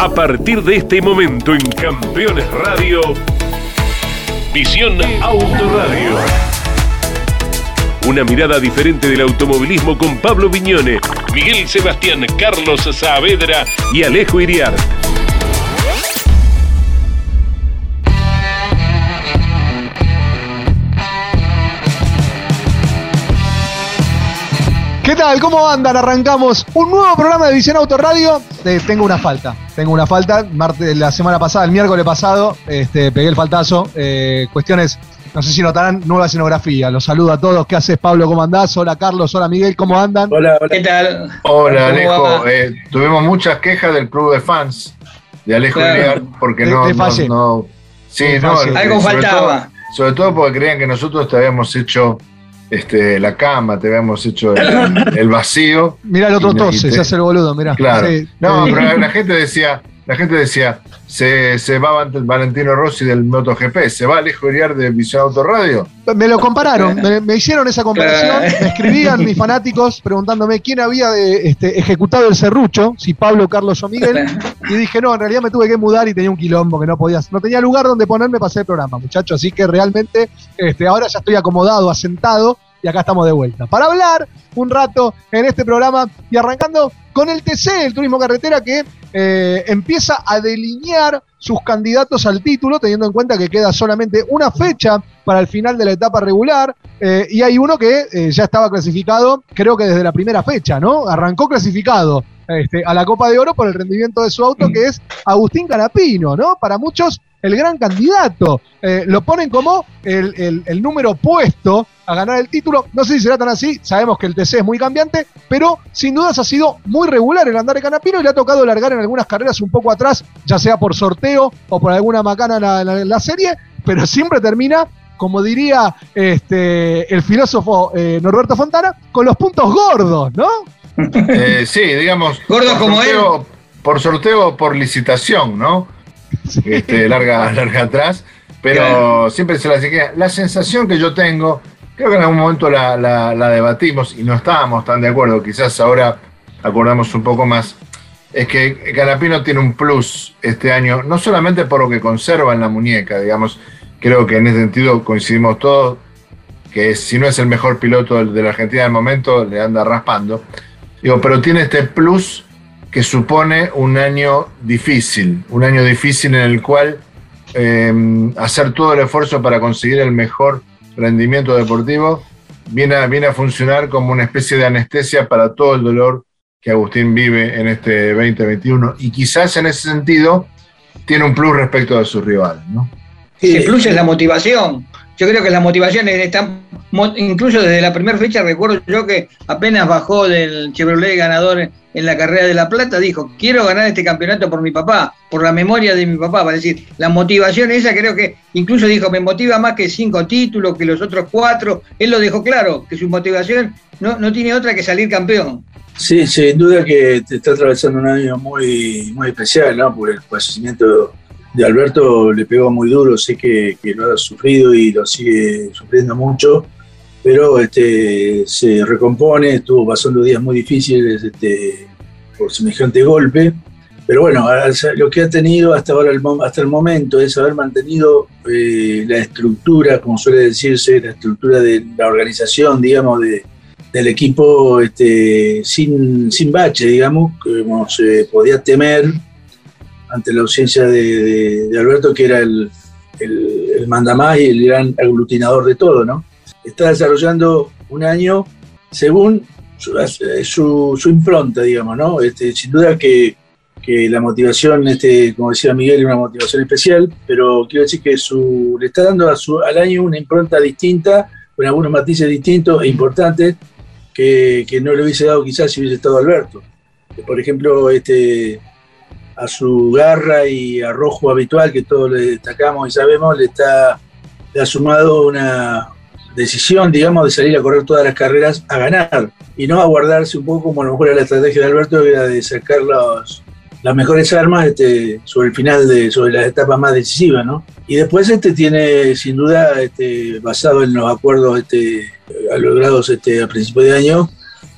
A partir de este momento en Campeones Radio, Visión Autoradio. Una mirada diferente del automovilismo con Pablo Viñone, Miguel Sebastián, Carlos Saavedra y Alejo Iriar. ¿Qué tal? ¿Cómo andan? Arrancamos un nuevo programa de Visión Autoradio. Eh, tengo una falta. Tengo una falta. Martes, la semana pasada, el miércoles pasado, este, pegué el faltazo. Eh, cuestiones, no sé si notarán, nueva escenografía. Los saludo a todos. ¿Qué haces, Pablo? ¿Cómo andás? Hola, Carlos. Hola, Miguel. ¿Cómo andan? Hola, hola. ¿Qué tal? Hola, Alejo. Eh, tuvimos muchas quejas del club de fans de Alejo claro. porque no, de no, no, Sí, no, algo sobre faltaba. Todo, sobre todo porque creían que nosotros te habíamos hecho este, la cama, te habíamos hecho el, el vacío. Mirá el otro tose, se hace el boludo, mirá. Claro. Sí, no, pero la, gente decía, la gente decía, se, se va Valentino Rossi del MotoGP, se va Alejo Iriar de Visión Autoradio. Me lo compararon, me, me, hicieron esa comparación, me escribían mis fanáticos preguntándome quién había de, este, ejecutado el serrucho, si Pablo, Carlos o Miguel, y dije, no, en realidad me tuve que mudar y tenía un quilombo que no podía, no tenía lugar donde ponerme para hacer el programa, muchachos, así que realmente este, ahora ya estoy acomodado, asentado, y acá estamos de vuelta. Para hablar un rato en este programa y arrancando con el TC, el Turismo Carretera, que eh, empieza a delinear sus candidatos al título, teniendo en cuenta que queda solamente una fecha para el final de la etapa regular, eh, y hay uno que eh, ya estaba clasificado, creo que desde la primera fecha, ¿no? Arrancó clasificado este, a la Copa de Oro por el rendimiento de su auto, que es Agustín Canapino, ¿no? Para muchos, el gran candidato. Eh, lo ponen como el, el, el, número opuesto a ganar el título. No sé si será tan así, sabemos que el TC es muy cambiante, pero sin dudas ha sido muy regular el andar de Canapino y le ha tocado largar en algunas carreras un poco atrás, ya sea por sorteo o por alguna macana en la, en la, en la serie, pero siempre termina como diría este, el filósofo eh, Norberto Fontana, con los puntos gordos, ¿no? Eh, sí, digamos. Gordo como sorteo, él. Por sorteo o por licitación, ¿no? Sí. Este, larga, larga atrás. Pero claro. siempre se la queda. La sensación que yo tengo, creo que en algún momento la, la, la, debatimos y no estábamos tan de acuerdo. Quizás ahora acordamos un poco más. Es que Canapino tiene un plus este año, no solamente por lo que conserva en la muñeca, digamos. Creo que en ese sentido coincidimos todos que si no es el mejor piloto de la Argentina del momento, le anda raspando. Digo, pero tiene este plus que supone un año difícil, un año difícil en el cual eh, hacer todo el esfuerzo para conseguir el mejor rendimiento deportivo viene a, a funcionar como una especie de anestesia para todo el dolor que Agustín vive en este 2021 y quizás en ese sentido tiene un plus respecto de sus rivales, ¿no? Sí, el plus es la motivación. Yo creo que la motivación está, incluso desde la primera fecha, recuerdo yo que apenas bajó del Chevrolet ganador en la carrera de La Plata, dijo, quiero ganar este campeonato por mi papá, por la memoria de mi papá, para decir, la motivación esa creo que incluso dijo, me motiva más que cinco títulos, que los otros cuatro, él lo dejó claro, que su motivación no, no tiene otra que salir campeón. Sí, sin duda que te está atravesando un año muy, muy especial, ¿no? Por el fallecimiento de Alberto le pegó muy duro, sé que, que, lo ha sufrido y lo sigue sufriendo mucho, pero este, se recompone, estuvo pasando días muy difíciles este, por semejante golpe, pero bueno, lo que ha tenido hasta ahora, hasta el momento, es haber mantenido eh, la estructura, como suele decirse, la estructura de la organización, digamos, de, del equipo este, sin, sin bache, digamos, como se podía temer ante la ausencia de, Alberto, que era el, el, el, mandamás y el gran aglutinador de todo, ¿no? Está desarrollando un año según su, impronta, digamos, ¿no? Este, sin duda que, que, la motivación, este, como decía Miguel, es una motivación especial, pero quiero decir que su, le está dando al año una impronta distinta, con algunos matices distintos e importantes, que, que no le hubiese dado quizás si hubiese estado Alberto. Por ejemplo, este, a su garra y arrojo habitual que todos le destacamos y sabemos, le, está, le ha sumado una decisión, digamos, de salir a correr todas las carreras a ganar y no a guardarse un poco como a lo mejor era la estrategia de Alberto, que era de sacar los, las mejores armas este, sobre el final, de, sobre las etapas más decisivas, ¿no? Y después este tiene, sin duda, este, basado en los acuerdos este, logrados este, a principios de año,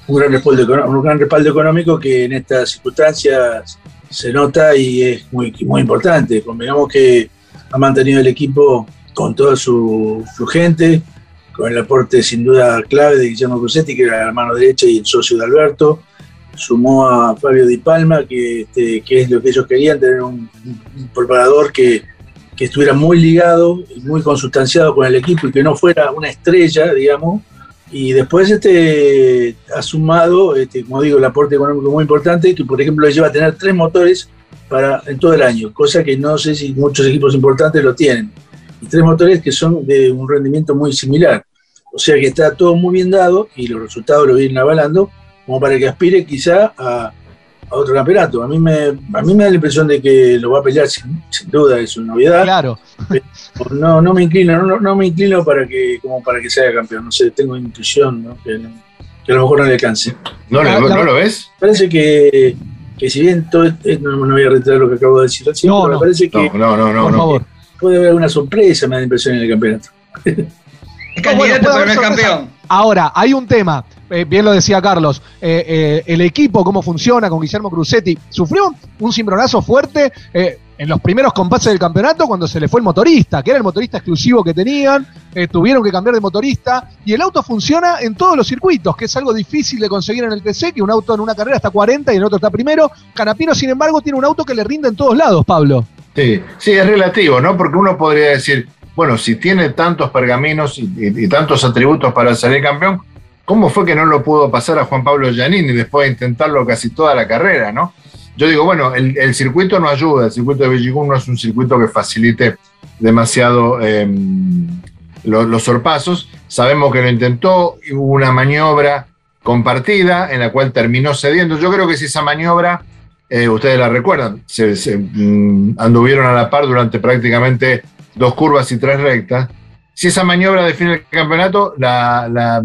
un gran, respaldo, un gran respaldo económico que en estas circunstancias se nota y es muy, muy importante. Convengamos que ha mantenido el equipo con toda su, gente, con el aporte sin duda clave de Guillermo Cruzetti, que era la mano derecha y el socio de Alberto. Sumó a Fabio Di Palma, que, este, que es lo que ellos querían, tener un, preparador que, que, estuviera muy ligado y muy consustanciado con el equipo y que no fuera una estrella, digamos. Y después este, ha sumado, este, como digo, el aporte económico muy importante, que por ejemplo le lleva a tener tres motores para, en todo el año, cosa que no sé si muchos equipos importantes lo tienen y tres motores que son de un rendimiento muy similar. O sea que está todo muy bien dado y los resultados lo vienen avalando como para que aspire quizá a, otro campeonato. A mí, me, a mí me da la impresión de que lo va a pelear sin, duda, es una novedad. Claro. No, no me inclino, no, no, me inclino para que, como para que sea campeón. No sé, tengo intuición, ¿no? Que, a lo mejor no le alcance. ¿No, ¿no lo ves? Parece que, que si bien todo, no, no voy a reiterar lo que acabo de decir no, me parece que no, no, no, por favor puede haber una sorpresa, me da impresión en el campeonato. Es candidato, pero no es campeón. Ahora, hay un tema, eh, bien lo decía Carlos, eh, eh, el equipo, cómo funciona con Guillermo Cruzetti, sufrió un cimbronazo fuerte en los primeros compases del campeonato cuando se le fue el motorista, que era el motorista exclusivo que tenían, tuvieron que cambiar de motorista, y el auto funciona en todos los circuitos, que es algo difícil de conseguir en el TC, que un auto en una carrera está 40 y en otro está primero. Canapino, sin embargo, tiene un auto que le rinde en todos lados, Pablo. Sí, sí, es relativo, ¿no? Porque uno podría decir, bueno, si tiene tantos pergaminos y, tantos atributos para salir campeón, ¿cómo fue que no lo pudo pasar a Juan Pablo Giannini después de intentarlo casi toda la carrera, ¿no? Yo digo, bueno, el, circuito no ayuda, el circuito de Belgium no es un circuito que facilite demasiado em, los sorpasos. Sabemos que lo intentó, hubo una maniobra compartida en la cual terminó cediendo. Yo creo que si esa maniobra eh, ustedes la recuerdan, mm, anduvieron a la par durante prácticamente dos curvas y tres rectas. Si esa maniobra define el campeonato, la,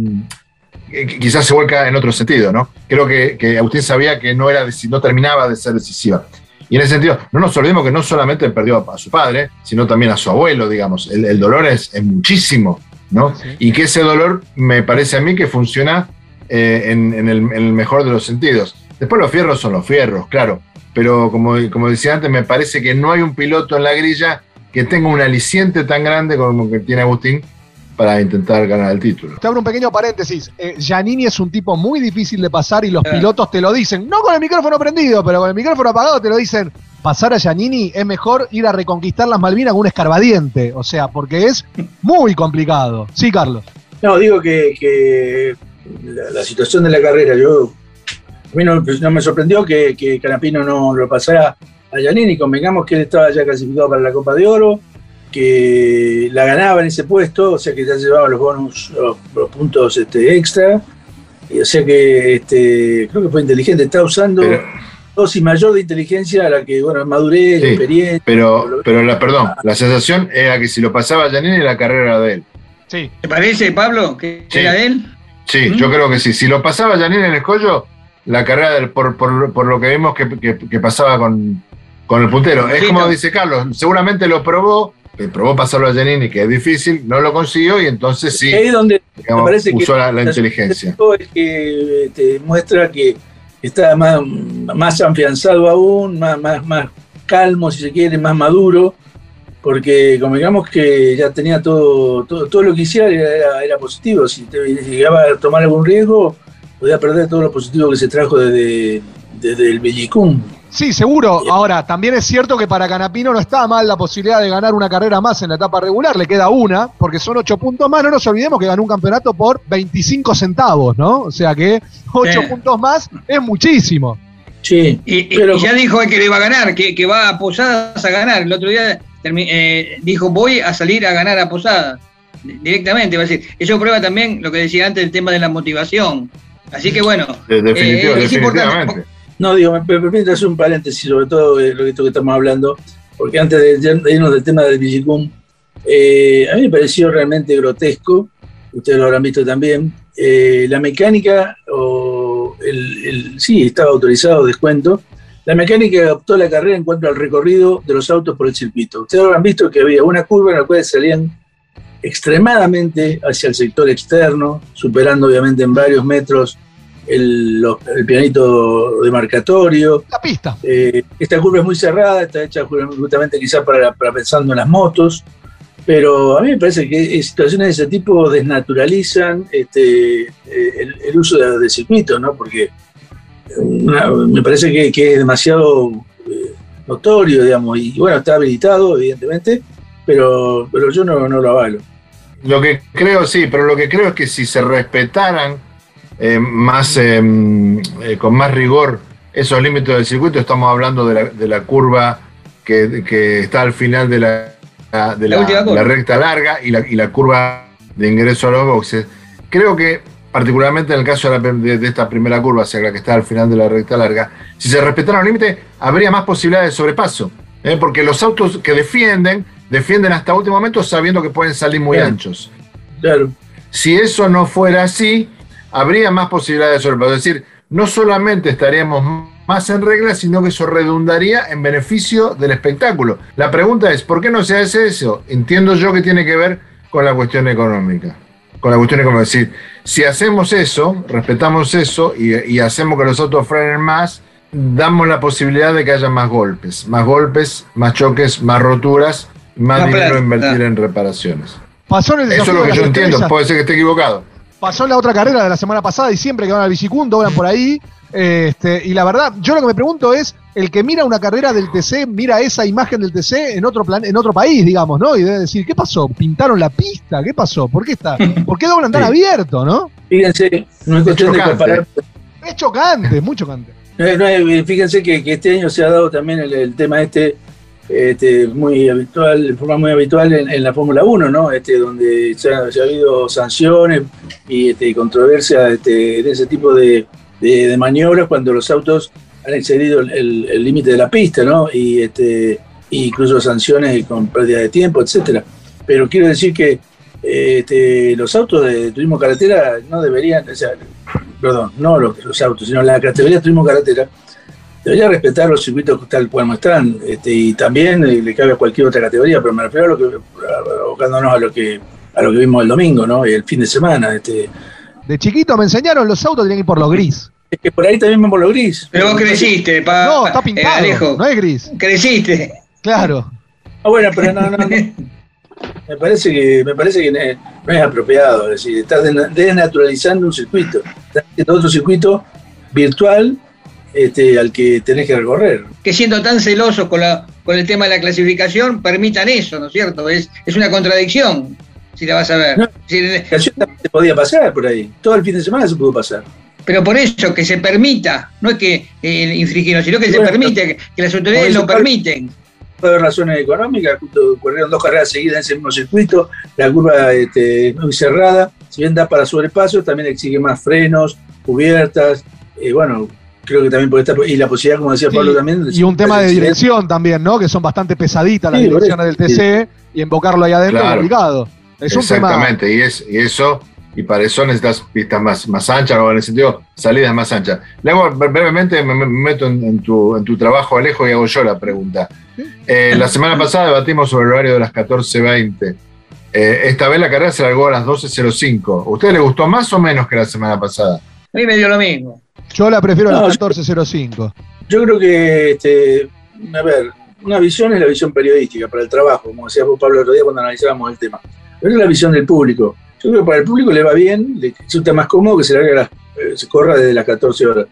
quizás se vuelca en otro sentido, ¿no? Creo que, que Agustín sabía que no, era, no terminaba de ser decisiva. Y en ese sentido, no nos olvidemos que no solamente perdió a, su padre, sino también a su abuelo, digamos. El, dolor es, muchísimo, ¿no? Y que ese dolor me parece a mí que funciona eh, en, el, en, el, mejor de los sentidos. Después los fierros son los fierros, claro. Pero como, como decía antes, me parece que no hay un piloto en la grilla que tenga un aliciente tan grande como que tiene Agustín para intentar ganar el título. Te abro un pequeño paréntesis. Eh, Giannini es un tipo muy difícil de pasar y los pilotos te lo dicen. No con el micrófono prendido, pero con el micrófono apagado te lo dicen. Pasar a Giannini es mejor ir a reconquistar las Malvinas con un escarbadiente. O sea, porque es muy complicado. Sí, Carlos. No, digo que, la, situación de la carrera, yo a mí no, me sorprendió que, que, Canapino no lo pasara a Giannini, convengamos que él estaba ya clasificado para la Copa de Oro, que la ganaba en ese puesto, o sea que ya llevaba los bonus, los, puntos este, extra, y o sea que este, creo que fue inteligente, está usando dosis mayor de inteligencia a la que, bueno, madurez, experiencia. Pero, pero la, perdón, la sensación era que si lo pasaba a Giannini la carrera era de él. Sí. ¿Te parece, Pablo, que era él? Sí, yo creo que sí. Si lo pasaba Giannini en el escollo, la carrera del, por, por, lo que vimos que, pasaba con, el puntero. Es como dice Carlos, seguramente lo probó, probó pasarlo a Giannini, que es difícil, no lo consiguió y entonces sí es donde parece usó que la, inteligencia. Es que te muestra que está más, más afianzado aún, más, más, más calmo, si se quiere, más maduro, porque como digamos que ya tenía todo, todo, lo que hiciera era, era positivo. Si te llegaba a tomar algún riesgo, podía perder todo lo positivo que se trajo desde, desde el Bellicum. Sí, seguro. Ahora, también es cierto que para Canapino no está mal la posibilidad de ganar una carrera más en la etapa regular. Le queda una, porque son ocho puntos más. No nos olvidemos que ganó un campeonato por 25 centavos, ¿no? O sea que ocho puntos más es muchísimo. Sí. Y, ya dijo que le iba a ganar, que, va a Posadas a ganar. El otro día eh, dijo, voy a salir a ganar a Posadas. Directamente, va a decir. Eso prueba también lo que decía antes, el tema de la motivación Así que bueno, eh, definitivamente. No, digo, me, permite hacer un paréntesis sobre todo de lo que, estamos hablando, porque antes de, irnos del tema del Vigicum, eh, a mí me pareció realmente grotesco, ustedes lo habrán visto también, eh, la mecánica, o el, sí, estaba autorizado descuento, la mecánica adoptó la carrera en cuanto al recorrido de los autos por el circuito. Ustedes habrán visto que había una curva en la cual salían extremadamente hacia el sector externo, superando obviamente en varios metros el, los- el pianito demarcatorio. La pista. Eh, esta curva es muy cerrada, está hecha justamente quizás para, para pensando en las motos, pero a mí me parece que situaciones de ese tipo desnaturalizan este, eh, el, el uso de, de circuitos, ¿no? Porque una- me parece que, que es demasiado eh, notorio, digamos, y bueno, está habilitado, evidentemente, pero, pero yo no, no lo avalo. Lo que creo, sí, pero lo que creo es que si se respetaran eh, más, eh, eh, con más rigor esos límites del circuito, estamos hablando de la, de la curva que, que está al final de la, de La recta larga y la, y la curva de ingreso a los boxes. Creo que, particularmente en el caso de, la- de- de esta primera curva, hacia la que está al final de la recta larga, si se respetaran los límites, habría más posibilidades de sobrepaso. ¿eh? Porque los autos que defienden, defienden hasta último momento sabiendo que pueden salir muy Claro. anchos. Claro, Si eso no fuera así, habría más posibilidades de sobrepaso. Es decir, no solamente estaríamos más en regla, sino que eso redundaría en beneficio del espectáculo. La pregunta es, ¿por qué no se hace eso? Entiendo yo que tiene que ver con la cuestión económica. Con la cuestión económica. Es decir, si hacemos eso, respetamos eso y, y hacemos que los autos frenen más, damos la posibilidad de que haya más golpes. Más golpes, más choques, más roturas, más dinero a invertir en reparaciones. Pasó en el Eso es lo que yo entiendo. Puede ser que esté equivocado. Pasó en la otra carrera de la semana pasada, diciembre, que van al bicicunto, van por ahí. Este, y la verdad, yo lo que me pregunto es, el que mira una carrera del TC, mira esa imagen del TC en otro plan, en otro país, digamos, ¿no? Y debe decir, ¿qué pasó? ¿Pintaron la pista? ¿Qué pasó? ¿Por qué está? ¿Por qué doblan tan Sí. abierto, no? fíjense, no es cuestión de chocante. comparar Es chocante, muy chocante. No, no, eh, fíjense que, que este año se ha dado también el, el tema este, este muy habitual, de forma muy habitual en, en la Fórmula 1, ¿no? Este, donde se ha, habido sanciones y este, controversia este, de ese tipo de, maniobras cuando los autos han excedido el- límite de la pista, ¿no? Y este, incluso sanciones con pérdida de tiempo, etcétera. Pero quiero decir que este, los autos de turismo carretera no deberían, o sea, perdón, no los, los autos, sino la categoría de turismo carretera debería respetar los circuitos tal cual muestran este, y también eh, le cabe a cualquier otra categoría, pero me refiero a lo que, abocándonos a lo que a lo que vimos el domingo, ¿no? Y el fin de semana. Este, De chiquito me enseñaron los autos tenían que ir por lo gris. es que por ahí también vemos lo gris. Pero vos creciste, pa, No, está eh, pintado, Alejo. no es gris. Creciste. Claro. Ah, bueno, pero no, no, no. Me parece que, me parece que no es, apropiado. Es decir, estás desna- desnaturalizando un circuito. Estás haciendo otro circuito virtual este, al que tenés que recorrer. que siendo tan celosos con, la, con el tema de la clasificación, permitan eso, ¿no es cierto? Es, es una contradicción, si la vas a ver. No. Canción también se podía pasar por ahí. Todo el fin de semana se pudo pasar. Pero por eso, que se permita, no es que eh, infringirlo, sino que se permite, que, que las autoridades lo permiten. Haber razones económicas, justo corrieron dos carreras seguidas en ese mismo circuito, la curva este, es muy cerrada, si bien da para sobrepaso, también exige más frenos, cubiertas, eh, bueno, creo que también puede estar, y la posibilidad, como decía Sí, Pablo también, Y un tema de dirección también, ¿no? Que son bastante pesaditas las Sí, direcciones del. TC y invocarlo ahí adentro es Claro. complicado. Es un tema. Exactamente, y, es, y eso, y para eso necesitas pistas más, más anchas, o en el sentido, salidas más anchas. Le hago brevemente, me, me meto en, en tu, en tu trabajo, Alejo, y hago yo la pregunta. Eh, la semana pasada debatimos sobre el horario de las 14.20. Eh, esta vez la carrera se largó a las 12.05. ¿A usted le gustó más o menos que la semana pasada? A mí me dio lo mismo. Yo la prefiero a No, las yo- 14.05. Yo creo que, este, a ver, una visión es la visión periodística para el trabajo, como decía Pablo el otro día cuando analizábamos el tema. Pero es la visión del público. Yo creo que para el público le va bien, le resulta más cómodo que se, a las- eh, se corra desde las 14 horas.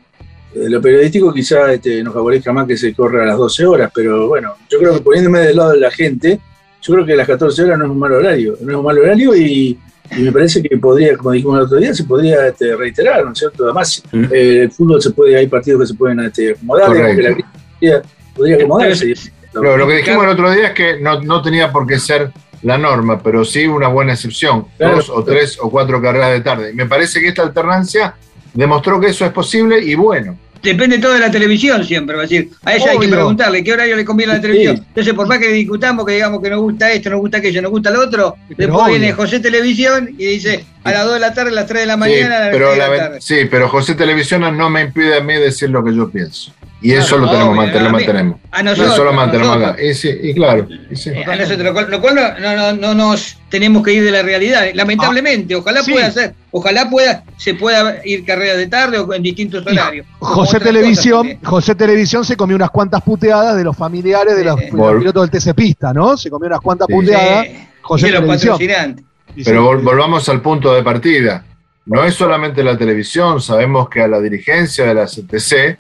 De lo periodístico quizá este, nos favorezca más que se corra a las 12 horas, pero bueno, yo creo que poniéndome del lado de la gente, yo creo que las 14 horas no es un mal horario, no es un mal horario y, y me parece que podría, como dijimos el otro día, se podría este, reiterar, ¿no es cierto? Además, Mm. eh, el fútbol se puede, hay partidos que se pueden este, acomodar, digamos que la podría, podría acomodarse. Lo, lo que dijimos el otro día es que no, no tenía por qué ser la norma, pero sí una buena excepción. Claro. Dos o tres o cuatro carreras de tarde. Y me parece que esta alternancia demostró que eso es posible y bueno. Depende todo de la televisión siempre, va a decir. A ella hay que preguntarle qué horario le conviene a la televisión. Sí. Entonces, por más que discutamos, que digamos que nos gusta esto, nos gusta aquello, nos gusta lo otro, Pero después obvio. viene José Televisión y dice a las 2 de la tarde, a las 3 de la Sí, mañana, a las pero 6 de la la ve- tarde. sí, pero José Televisión no me impide a mí decir lo que yo pienso. Y eso lo tenemos, obvio, lo a mí- mantenemos. A nosotros. eso lo mantenemos nosotros. acá. Y, sí, y claro. y sí. Eh, a nosotros, lo cual, lo cual no, no- no- no nos tenemos que ir de la realidad. Lamentablemente, ojalá sí. pueda ser, ojalá pueda, se pueda ir carrera de tarde o en distintos horarios. José Televisión, cosas. José Televisión se comió unas cuantas puteadas de los familiares de los, pilotos del TC Pista, ¿no? Se comió unas cuantas Sí. puteadas. Sí, José y de los Televisión. patrocinantes. Pero vol- volvamos al punto de partida. No es solamente la televisión, sabemos que a la dirigencia de la CTC,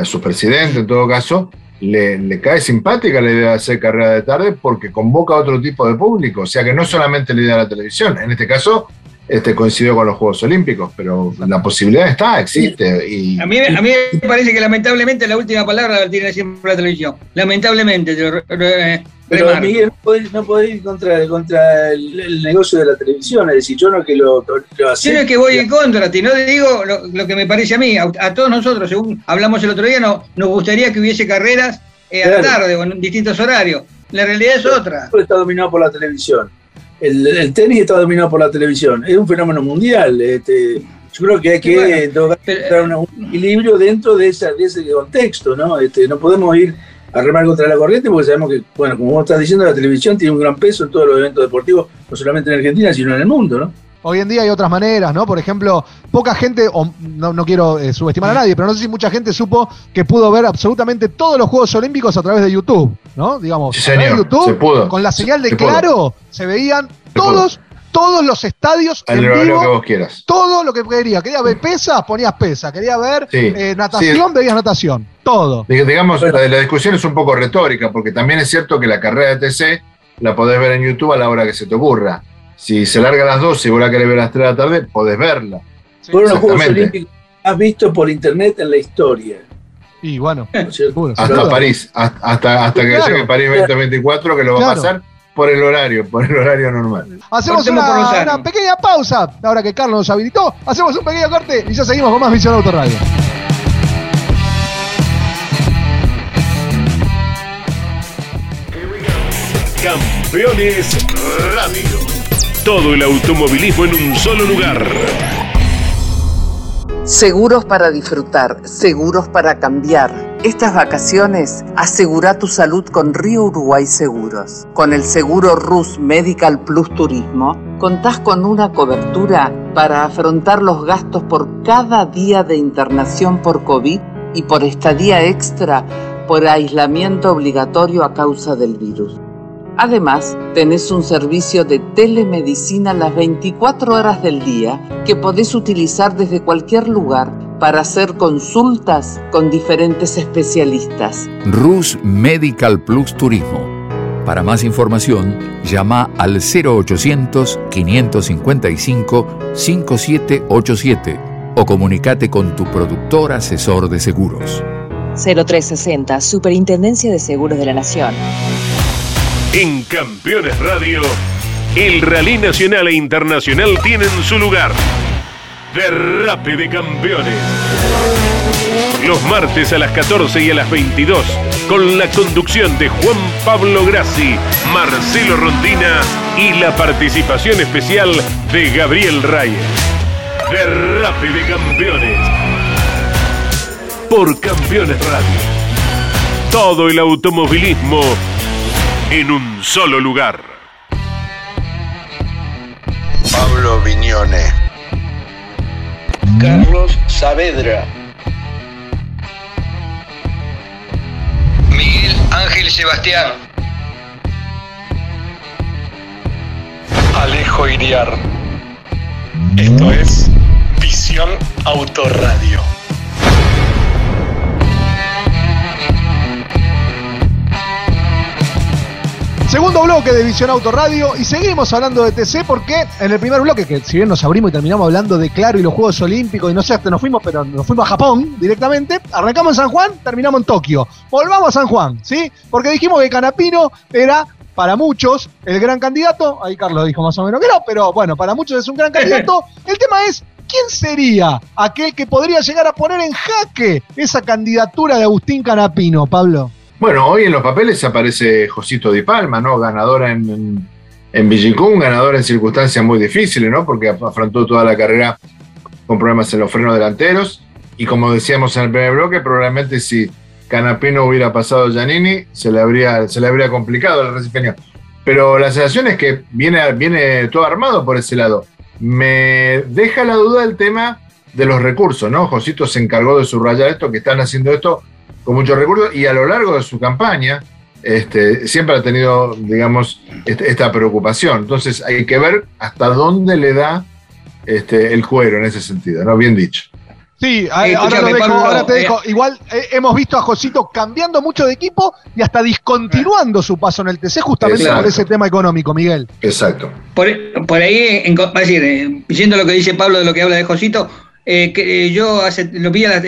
a su presidente en todo caso, le, le cae simpática la idea de hacer carrera de tarde porque convoca a otro tipo de público. O sea que no es solamente la idea de la televisión. En este caso, este coincidió con los Juegos Olímpicos, pero la posibilidad está, existe. Y, A mí, a mí me parece que lamentablemente la última palabra la tiene siempre la televisión. Lamentablemente, te lo Pero. Miguel, no podés, no podés ir contra, contra el, el negocio de la televisión, es decir, yo no que lo, lo Yo no es que voy en contra, te no te digo lo, lo que me parece a mí. A, a todos nosotros, según hablamos el otro día, no, nos gustaría que hubiese carreras eh, a la tarde o en distintos horarios. La realidad es otra. fútbol está dominado por la televisión. El, el tenis está dominado por la televisión. Es un fenómeno mundial. Este, yo creo que hay que Bueno, pero- un equilibrio dentro de, esa, de ese contexto, ¿no? Este, no podemos ir a remar contra la corriente porque sabemos que, bueno, como vos estás diciendo, la televisión tiene un gran peso en todos los eventos deportivos, no solamente en Argentina, sino en el mundo, ¿no? Hoy en día hay otras maneras, ¿no? Por ejemplo, poca gente, o no, no quiero eh, subestimar a nadie, pero no sé si mucha gente supo que pudo ver absolutamente todos los Juegos Olímpicos a través de YouTube, ¿no? Digamos, Sí, a través de señor, YouTube, se pudo. con la señal de Se pudo. Claro, se veían Se todos, todos los estadios al en vivo, que vos quieras. todo lo que quería. Quería ver pesas, ponías pesa. Quería ver Sí. eh, natación, veías natación. Todo. Dig- Digamos, la, la discusión es un poco retórica, porque también es cierto que la carrera de TC la podés ver en YouTube a la hora que se te ocurra. Si se larga a las 12 y vos la querés ver a las 3 de la tarde, podés verla. Fueron los Juegos. Olímpicos más vistos por internet en la historia. Y bueno, Hasta. París, hasta, hasta, hasta que Claro. llegue París 2024, que lo va Claro. a pasar por el horario, por el horario normal. Hacemos una pequeña pausa, ahora que Carlos nos habilitó. Hacemos un pequeño corte y ya seguimos con más Visión Autoradio. Campeones Radio. Todo el automovilismo en un solo lugar. Seguros para disfrutar, seguros para cambiar. Estas vacaciones asegura tu salud con Río Uruguay Seguros. Con el seguro RUS Medical Plus Turismo, contás con una cobertura para afrontar los gastos por cada día de internación por COVID y por estadía extra por aislamiento obligatorio a causa del virus. Además, tenés un servicio de telemedicina las 24 horas del día que podés utilizar desde cualquier lugar para hacer consultas con diferentes especialistas. Rus Medical Plus Turismo. Para más información, llama al 0800-555-5787 o comunicate con tu productor asesor de seguros. 0360, Superintendencia de Seguros de la Nación. En Campeones Radio, el rally nacional e internacional tienen su lugar. Derrape de Campeones. Los martes a las 14 y a las 22, con la conducción de Juan Pablo Grassi, Marcelo Rondina y la participación especial de Gabriel Reyes. Derrape de Campeones. Por Campeones Radio. Todo el automovilismo en un solo lugar. Pablo Viñone. Carlos Saavedra. Miguel Ángel Sebastián. Alejo Iriar. Esto es Visión Autoradio. Segundo bloque de Visión Autoradio y seguimos hablando de TC porque en el primer bloque, que si bien nos abrimos y terminamos hablando de Claro y los Juegos Olímpicos y no sé hasta nos fuimos, pero nos fuimos a Japón directamente, arrancamos en San Juan, terminamos en Tokio. Volvamos a San Juan, ¿sí? Porque dijimos que Canapino era para muchos el gran candidato, ahí Carlos dijo más o menos que no, pero bueno, para muchos es un gran candidato. El tema es, ¿quién sería aquel que podría llegar a poner en jaque esa candidatura de Agustín Canapino, Pablo? Bueno, hoy en los papeles aparece Josito Di Palma, ¿no? Ganadora en, en, Villicún, ganadora en circunstancias muy difíciles, ¿no? Porque afrontó toda la carrera con problemas en los frenos delanteros. Y como decíamos en el primer bloque, probablemente si, Canapino hubiera pasado a Giannini, se le habría, se le habría complicado al recifeño. Pero la sensación es que viene, viene todo armado por ese lado. Me deja la duda el tema de los recursos, ¿no? Josito se encargó de subrayar esto, que están haciendo esto con muchos recursos y a lo largo de su campaña este, siempre ha tenido, digamos, este, esta preocupación. Entonces hay que ver hasta dónde le da este, el cuero en ese sentido, ¿no? Bien dicho. Sí, ahora, te dejo. Igual eh, hemos visto a Josito cambiando mucho de equipo y hasta discontinuando su paso en el TC justamente por ese tema económico, Miguel. Exacto. Por, ahí, en, decir, eh, lo que dice Pablo de lo que habla de Josito, eh, que, yo hace, lo vi las,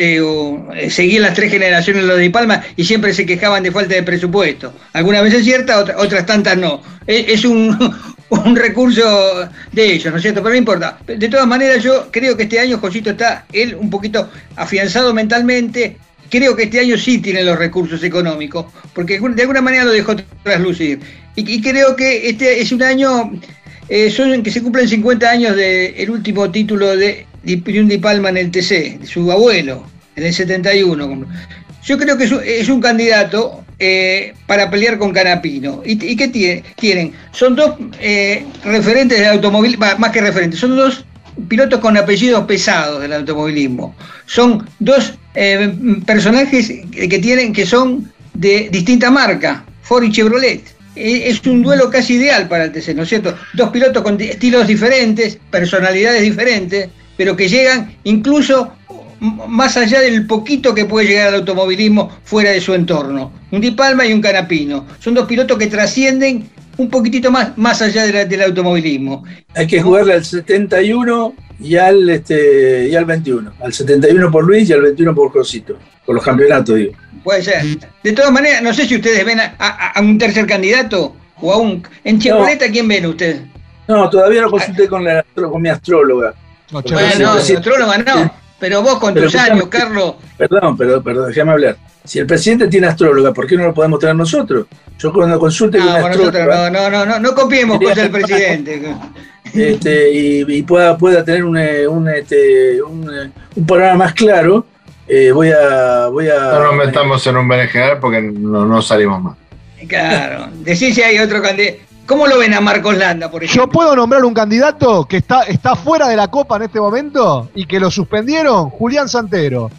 seguí las tres generaciones los de Palma y siempre se quejaban de falta de presupuesto. Algunas veces cierta, otras tantas no. es un, un recurso de ellos, ¿no es cierto? Pero no importa. De todas maneras, yo creo que este año Josito está, él, un poquito afianzado mentalmente. Creo que este año sí tiene los recursos económicos, porque de alguna manera lo dejó traslucir. Y, creo que este es un año, eh, son que se cumplen 50 años del último título de Di Palma en el TC, su abuelo, en el 71. Yo creo que es un, candidato eh, para pelear con Canapino. ¿Y, qué tienen? Son dos eh, referentes del automovilismo, más que referentes, son dos pilotos con apellidos pesados del automovilismo. Son dos eh, personajes que tienen que son de distinta marca, Ford y Chevrolet. Es un duelo casi ideal para el TC, ¿no es cierto? Dos pilotos con estilos diferentes, personalidades diferentes, pero que llegan incluso más allá del poquito que puede llegar al automovilismo fuera de su entorno. Un Di Palma y un Canapino. Son dos pilotos que trascienden un poquitito más, más allá del automovilismo. Hay que jugarle al 71 y al, este, y al 21. Al 71 por Luis y al 21 por Cosito. Por los campeonatos, digo. Puede ser. De todas maneras, no sé si ustedes ven a, un tercer candidato o a un... ¿En Chevrolet a quién ven ustedes? No, todavía no consulté con, la, con mi astróloga. No, bueno, astróloga no. Pero vos con tus años, Carlos. Perdón, pero, perdón, déjame hablar. Si el presidente tiene astróloga, ¿por qué no lo podemos tener nosotros? Yo cuando consulte con una astróloga. No, no, no, no, copiemos cosas del presidente. Este, y, pueda, pueda tener un, eh, un, este, un, un programa más claro, eh, voy a. Voy a no nos metamos en un general porque no, no salimos más. Claro, decís si hay otro candidato. ¿Cómo lo ven a Marcos Landa, por ejemplo? Yo puedo nombrar un candidato que está, está fuera de la Copa en este momento y que lo suspendieron, Julián Santero.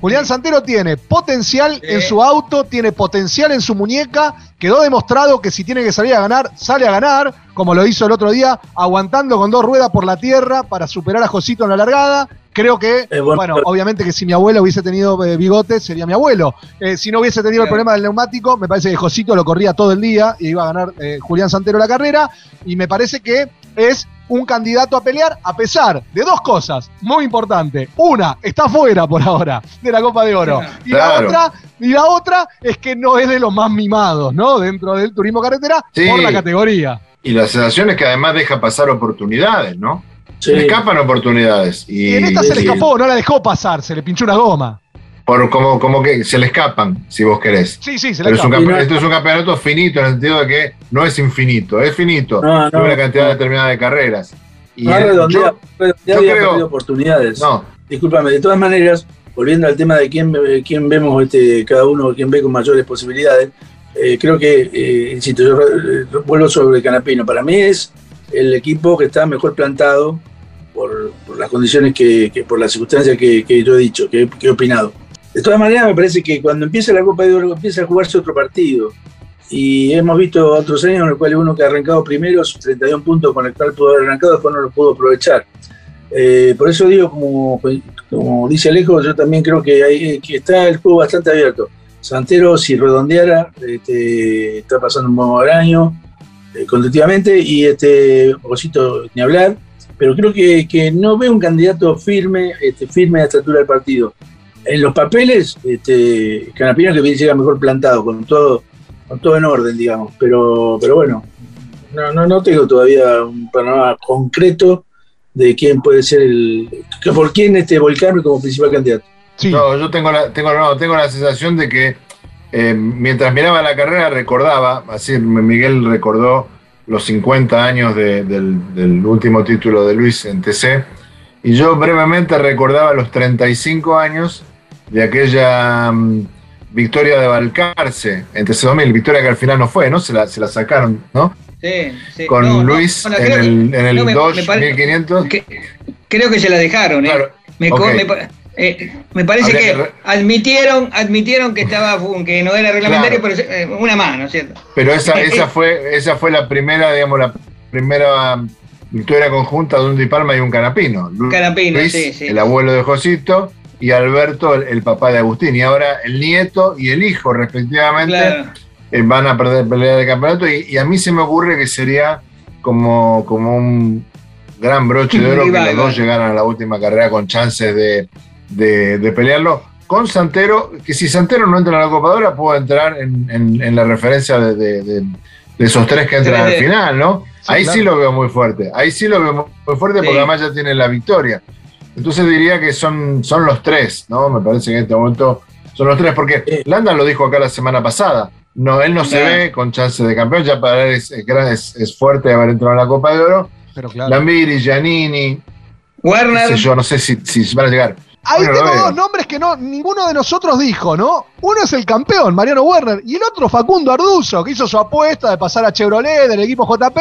Julián Santero tiene potencial en su auto, tiene potencial en su muñeca, quedó demostrado que si tiene que salir a ganar, sale a ganar, como lo hizo el otro día, aguantando con dos ruedas por la tierra para superar a Josito en la largada. Creo que, eh, bueno, obviamente que si mi abuelo hubiese tenido eh, bigote, sería mi abuelo. Eh, si no hubiese tenido el problema del neumático, me parece que Josito lo corría todo el día y iba a ganar Julián Santero la carrera. Y me parece que es un candidato a pelear a pesar de dos cosas muy importantes. Una, está fuera por ahora de la Copa de Oro. Y, la otra, y la otra es que no es de los más mimados, ¿no? Dentro del turismo carretera por la categoría. Y la sensación es que además deja pasar oportunidades, ¿no? Se le escapan oportunidades. Y, en esta se le escapó, no la dejó pasar, se le pinchó una goma. Por, como, como que se le escapan, si vos querés. Sí, sí, se le escapan. Es esto es un campeonato finito en el sentido de que no es infinito, es finito. No, no, una cantidad determinada de carreras. Y no, yo, creo, oportunidades. No. Discúlpame, de todas maneras, volviendo al tema de quién, quién vemos este, cada uno, quién ve con mayores posibilidades, eh, creo que, eh, insisto, yo vuelvo sobre Canapino. Para mí es el equipo que está mejor plantado por, las condiciones que, por las circunstancias que, yo he dicho, que, he opinado. De todas maneras, me parece que cuando empieza la Copa de Oro, empieza a jugarse otro partido. Y hemos visto otros años en los cuales uno que ha arrancado primero, sus 31 puntos con el cual pudo haber arrancado, después no lo pudo aprovechar. Eh, por eso digo, como, como dice Alejo, yo también creo que, hay, que está el juego bastante abierto. Santero, si redondeara, este, está pasando un buen año, eh, y este, Rosito, ni hablar, pero creo que, no ve un candidato firme, este, firme a la estatura del partido. En los papeles, este, Canapino que viene llega mejor plantado, con todo, con todo en orden, digamos, pero, pero bueno, no, no, no tengo todavía un panorama concreto de quién puede ser el, por quién este volcarme como principal candidato. No, yo tengo la, tengo, no, tengo la sensación de que eh, mientras miraba la carrera recordaba, así Miguel recordó los 50 años del, último título de Luis en TC, y yo brevemente recordaba los 35 años de aquella, mm, victoria de Balcarce en TC2000, victoria que al final no fue, ¿no? Se la, se la sacaron, ¿no? Sí, sí. Con No, Luis no, en el, en el no, me- me 2500. que- creo que se la dejaron, ¿eh? Claro, Me, co- ok. me pa- eh, me parece Habría que, admitieron, admitieron que estaba que no era reglamentario, Claro. pero eh, una mano, ¿cierto? Pero esa, Eh, esa fue, esa fue la primera, digamos, la primera victoria conjunta de un Di Palma y un Canapino. Canapino, Luis, sí, sí. el abuelo de Josito, y Alberto, el, el papá de Agustín. Y ahora el nieto y el hijo, respectivamente, Claro. eh, van a perder pelea de campeonato. Y, y a mí se me ocurre que sería como, como un gran broche de oro que los dos ¿no? llegaran a la última carrera con chances de, de- de pelearlo. Con Santero, que si Santero no entra en la copadora, puedo entrar en, en- en la referencia de, de- de- de esos tres que entran al final, ¿no? Ahí claro. sí lo veo muy fuerte. Ahí sí lo veo muy fuerte Sí. porque además ya tienen la victoria. Entonces diría que son, son los tres, ¿no? Me parece que en este momento son los tres, porque Landa lo dijo acá la semana pasada. No, él no se ve con chance de campeón, ya para él es, es es- fuerte haber entrado en la Copa de Oro. Pero claro. Lambiri, Giannini, qué Warner, sé yo, no sé si, si van a llegar. Ahí Bueno, tengo dos nombres que no ninguno de nosotros dijo, ¿no? Uno es el campeón, Mariano Werner, y el otro Facundo Arduzo, que hizo su apuesta de pasar a Chevrolet del equipo JP,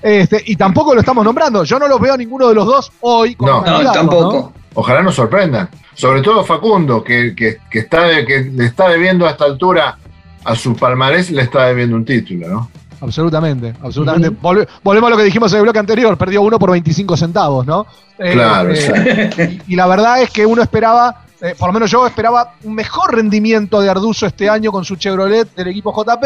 este, y tampoco lo estamos nombrando. Yo no los veo a ninguno de los dos hoy como No. no, tampoco. Ojalá nos sorprendan. Sobre todo Facundo, que, que- que está de- que le está debiendo a esta altura a su palmarés, le está debiendo un título, ¿no? Absolutamente, absolutamente. Volve- volvemos a lo que dijimos en el bloque anterior, perdió uno por 25 centavos, ¿no? Eh, Claro, eh, y, y la verdad es que uno esperaba, eh, por lo menos yo esperaba un mejor rendimiento de Arduzo este año con su Chevrolet del equipo JP,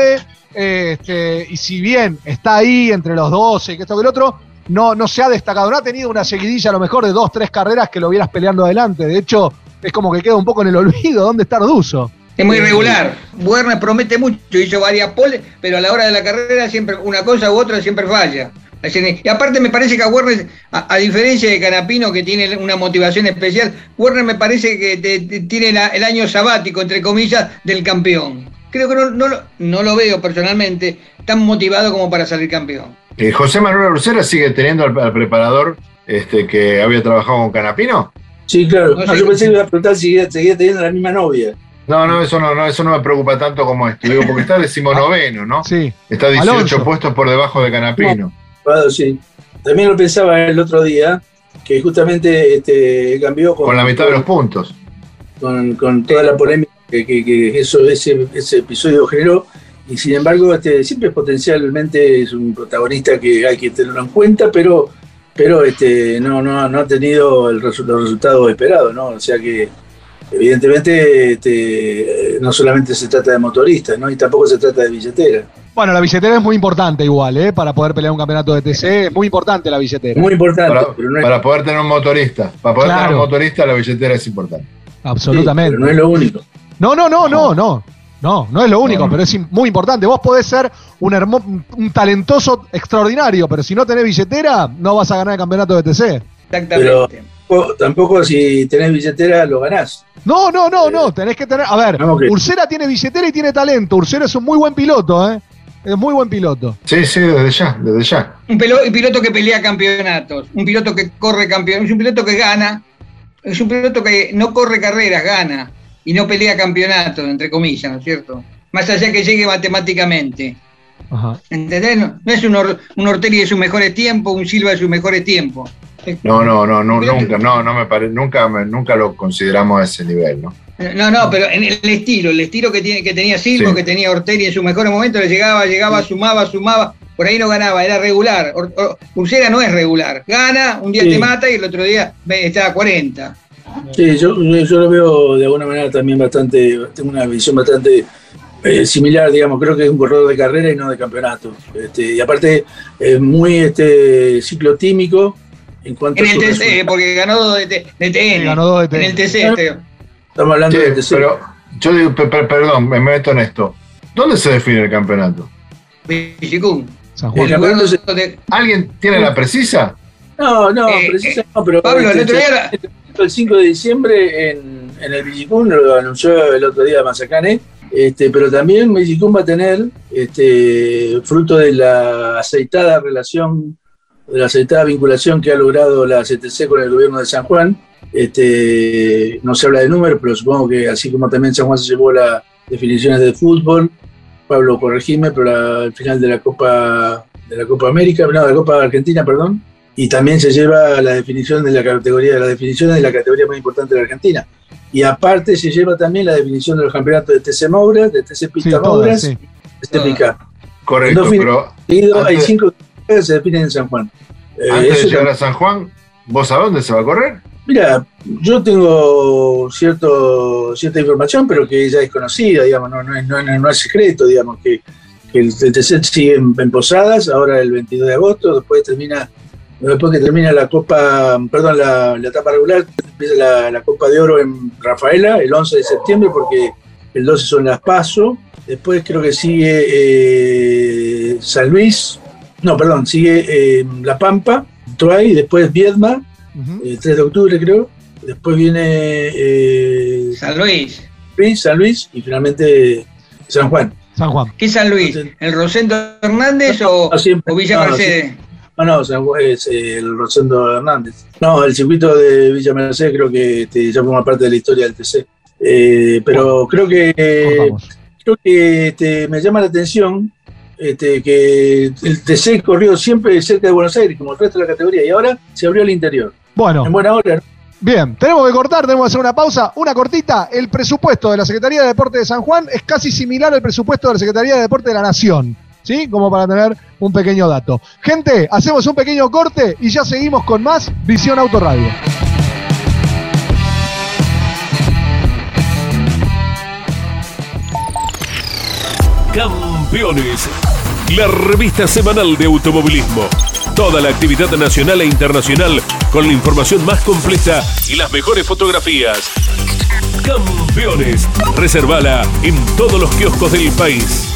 eh, este, y si bien está ahí entre los 12 y que esto que el otro, no, no se ha destacado, no ha tenido una seguidilla a lo mejor de dos, tres carreras que lo vieras peleando adelante, de hecho es como que queda un poco en el olvido, ¿dónde está Arduzo? Es muy irregular. Werner promete mucho, hizo varias poles, pero a la hora de la carrera siempre una cosa u otra siempre falla. Y aparte me parece que a Werner, a, a diferencia de Canapino que tiene una motivación especial, Werner me parece que te- te- tiene la- el año sabático, entre comillas, del campeón. Creo que no, no lo- no lo veo personalmente tan motivado como para salir campeón. Eh, José Manuel Ursera sigue teniendo al, al preparador este, que había trabajado con Canapino. Sí, claro. No No, sé. yo pensé que iba a preguntar si seguía, seguía teniendo la misma novia. No, no, eso no, no, eso no me preocupa tanto como esto. Digo, porque está decimonoveno, ¿no? Sí. Está 18 Alonso. puestos por debajo de Canapino. Claro, sí. También lo pensaba el otro día, que justamente este, cambió con, Con la mitad de los puntos. con, con toda la polémica que, que- que eso, ese, ese episodio generó. Y sin embargo, este, siempre potencialmente es un protagonista que hay que tenerlo en cuenta, pero, pero este, no, no, no ha tenido el resu- los resultados esperados, ¿no? O sea que evidentemente este, no solamente se trata de motoristas, ¿no? Y tampoco se trata de billetera. Bueno, la billetera es muy importante igual, ¿eh? Para poder pelear un campeonato de TC, es muy importante la billetera. Muy importante, Para, pero no es, para poder tener un motorista. Para poder Claro. tener un motorista, la billetera es importante. Absolutamente. pero no es lo único. No, no, no, no, no. No, no es lo único, No. pero es muy importante. Vos podés ser un, hermo- un talentoso extraordinario, pero si no tenés billetera, no vas a ganar el campeonato de TC. Exactamente. Tampoco si tenés billetera lo ganás. No, no, no, no. Tenés que tener. A ver. Ursera tiene billetera y tiene talento. Ursera es un muy buen piloto, ¿eh? Es muy buen piloto. Sí, sí, desde ya, desde ya. Un pelo- un piloto que pelea campeonatos, un piloto que corre campeonatos, es un piloto que gana, es un piloto que no corre carreras, gana y no pelea campeonatos, entre comillas, ¿no es cierto? Más allá que llegue matemáticamente. Ajá. ¿Entendés? No, no es un, Or- un Ortelli de sus mejores tiempos, un Silva de sus mejores tiempos. No, no, no, no nunca, no, no me parece, nunca, nunca lo consideramos a ese nivel, ¿no? No, no, pero en el estilo, el estilo que, tiene, que tenía Silva, Sí. que tenía Ortelli en sus mejores momentos, le llegaba, llegaba, sumaba, sumaba, por ahí no ganaba, era regular. Ursera no es regular, gana, un día Sí. te mata y el otro día ve, está a 40. Sí, yo, yo- yo lo veo de alguna manera también bastante, tengo una visión bastante eh, similar, digamos, creo que es un corredor de carrera y no de campeonato. Este, y aparte es muy este, ciclotímico en cuanto En a el TC, resultado. porque ganó dos de, T- de TN. Ganó dos de TN. En el TC, este. Estamos hablando Sí, de TC. pero yo digo, pe- pe- perdón, me meto en esto. ¿Dónde se define el campeonato? San El Juan. El donde- ¿Alguien tiene la precisa? No, no, Eh, precisa eh, no, pero Pablo, el este, otro día se- el 5 de diciembre en, en el Villicún, lo anunció el otro día Mazacane, este, pero también Villicún va a tener, este, fruto de la aceitada relación, la aceitada vinculación que ha logrado la CTC con el gobierno de San Juan, este, no se habla de números, pero supongo que así como también San Juan se llevó la, definiciones de fútbol. Pablo, corregime, pero la- al final de la Copa de la Copa América, no, de la Copa Argentina, perdón. Y también se lleva la definición de la categoría, la definición de la categoría más importante de la Argentina. Y aparte se lleva también la definición de los campeonatos de TC Moura, de TC Pista Mouras sí. TC Picá. Correcto, pero hay cinco se definen en San Juan. Eh, antes de llegar a San Juan, ¿vos a dónde se va a correr? Mira, yo tengo cierto, cierta información, pero que ya es conocida, digamos, no, no es, no es- no es secreto, digamos, que, que el TTC sigue en, en Posadas, ahora el 22 de agosto, después termina, después que termina la Copa, perdón, la, la etapa regular, empieza la, la Copa de Oro en Rafaela, el 11 de septiembre, porque el 12 son las PASO, después creo que sigue eh, San Luis, no, perdón, sigue eh, La Pampa, Troy, después Viedma, el 3 de octubre creo. Después viene eh, San Luis. Luis, San Luis y finalmente San Juan. San Juan. ¿Qué San Luis? ¿El Rosendo Hernández o, No, siempre- o Villa no, Mercedes? No, no, San Juan es eh, el Rosendo Hernández. No, el circuito de Villa Mercedes creo que este, ya forma parte de la historia del TC. Eh, pero creo que creo que este, me llama la atención este, que el TC corrió siempre cerca de Buenos Aires, como el resto de la categoría, y ahora se abrió al interior. Bueno. En buena hora. ¿no? Bien, tenemos que cortar, tenemos que hacer una pausa, una cortita. El presupuesto de la Secretaría de Deporte de San Juan es casi similar al presupuesto de la Secretaría de Deporte de la Nación. ¿Sí? Como para tener un pequeño dato. Gente, hacemos un pequeño corte y ya seguimos con más Visión Autoradio. Campeones, la revista semanal de automovilismo. Toda la actividad nacional e internacional con la información más completa y las mejores fotografías. Campeones, reservala en todos los kioscos del país.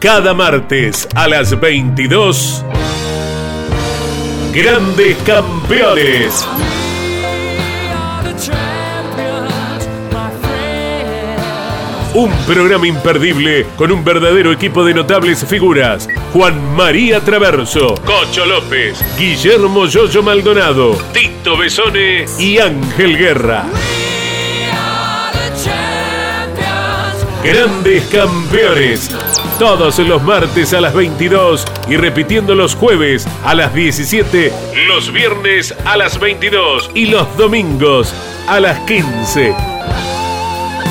Cada martes a las 22. Grandes campeones. Un programa imperdible con un verdadero equipo de notables figuras. Juan María Traverso, Cocho López, Guillermo Yoyo Maldonado, Tito Besone y Ángel Guerra. Grandes campeones. Todos los martes a las 22 y repitiendo los jueves a las 17, los viernes a las 22 y los domingos a las 15.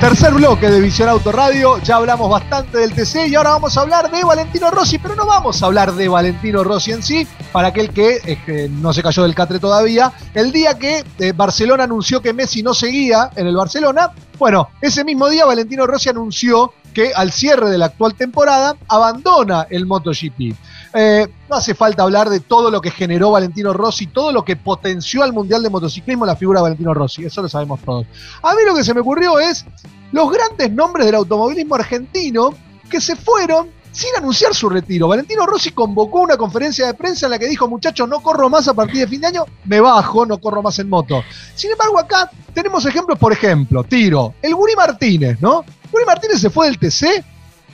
Tercer bloque de Visión Autoradio, ya hablamos bastante del TC y ahora vamos a hablar de Valentino Rossi, pero no vamos a hablar de Valentino Rossi en sí, para aquel que, que no se cayó del catre todavía. El día que eh, Barcelona anunció que Messi no seguía en el Barcelona, bueno, ese mismo día Valentino Rossi anunció que al cierre de la actual temporada abandona el MotoGP. Eh, no hace falta hablar de todo lo que generó Valentino Rossi, todo lo que potenció al Mundial de Motociclismo la figura de Valentino Rossi, eso lo sabemos todos. A mí lo que se me ocurrió es los grandes nombres del automovilismo argentino que se fueron sin anunciar su retiro. Valentino Rossi convocó una conferencia de prensa en la que dijo, muchachos, no corro más a partir de fin de año, me bajo, no corro más en moto. Sin embargo, acá tenemos ejemplos, por ejemplo, tiro, el Guri Martínez, ¿no? Guri Martínez se fue del TC,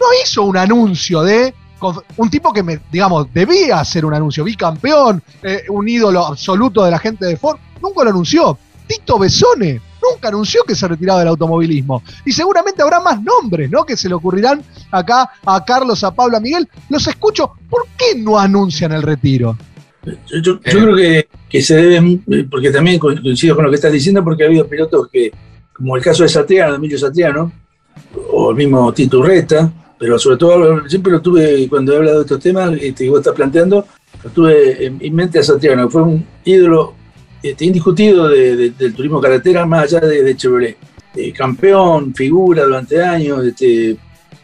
no hizo un anuncio de un tipo que, me, digamos, debía hacer un anuncio, bicampeón, eh, un ídolo absoluto de la gente de Ford, nunca lo anunció. Tito Besone nunca anunció que se retiraba del automovilismo. Y seguramente habrá más nombres, ¿no? Que se le ocurrirán acá a Carlos, a Pablo, a Miguel. Los escucho. ¿Por qué no anuncian el retiro? Yo, yo- yo creo que, que se debe, porque también co- coincido con lo que estás diciendo, porque ha habido pilotos que, como el caso de Satriano, Emilio Satriano, o el mismo Tito Urreta, pero sobre todo siempre lo tuve, cuando he hablado de estos temas, este, que vos estás planteando, lo tuve en, en mente a Satriano, que fue un ídolo este, indiscutido de- de- del turismo carretera, más allá de, de Chevrolet. Eh, campeón, figura durante años, este,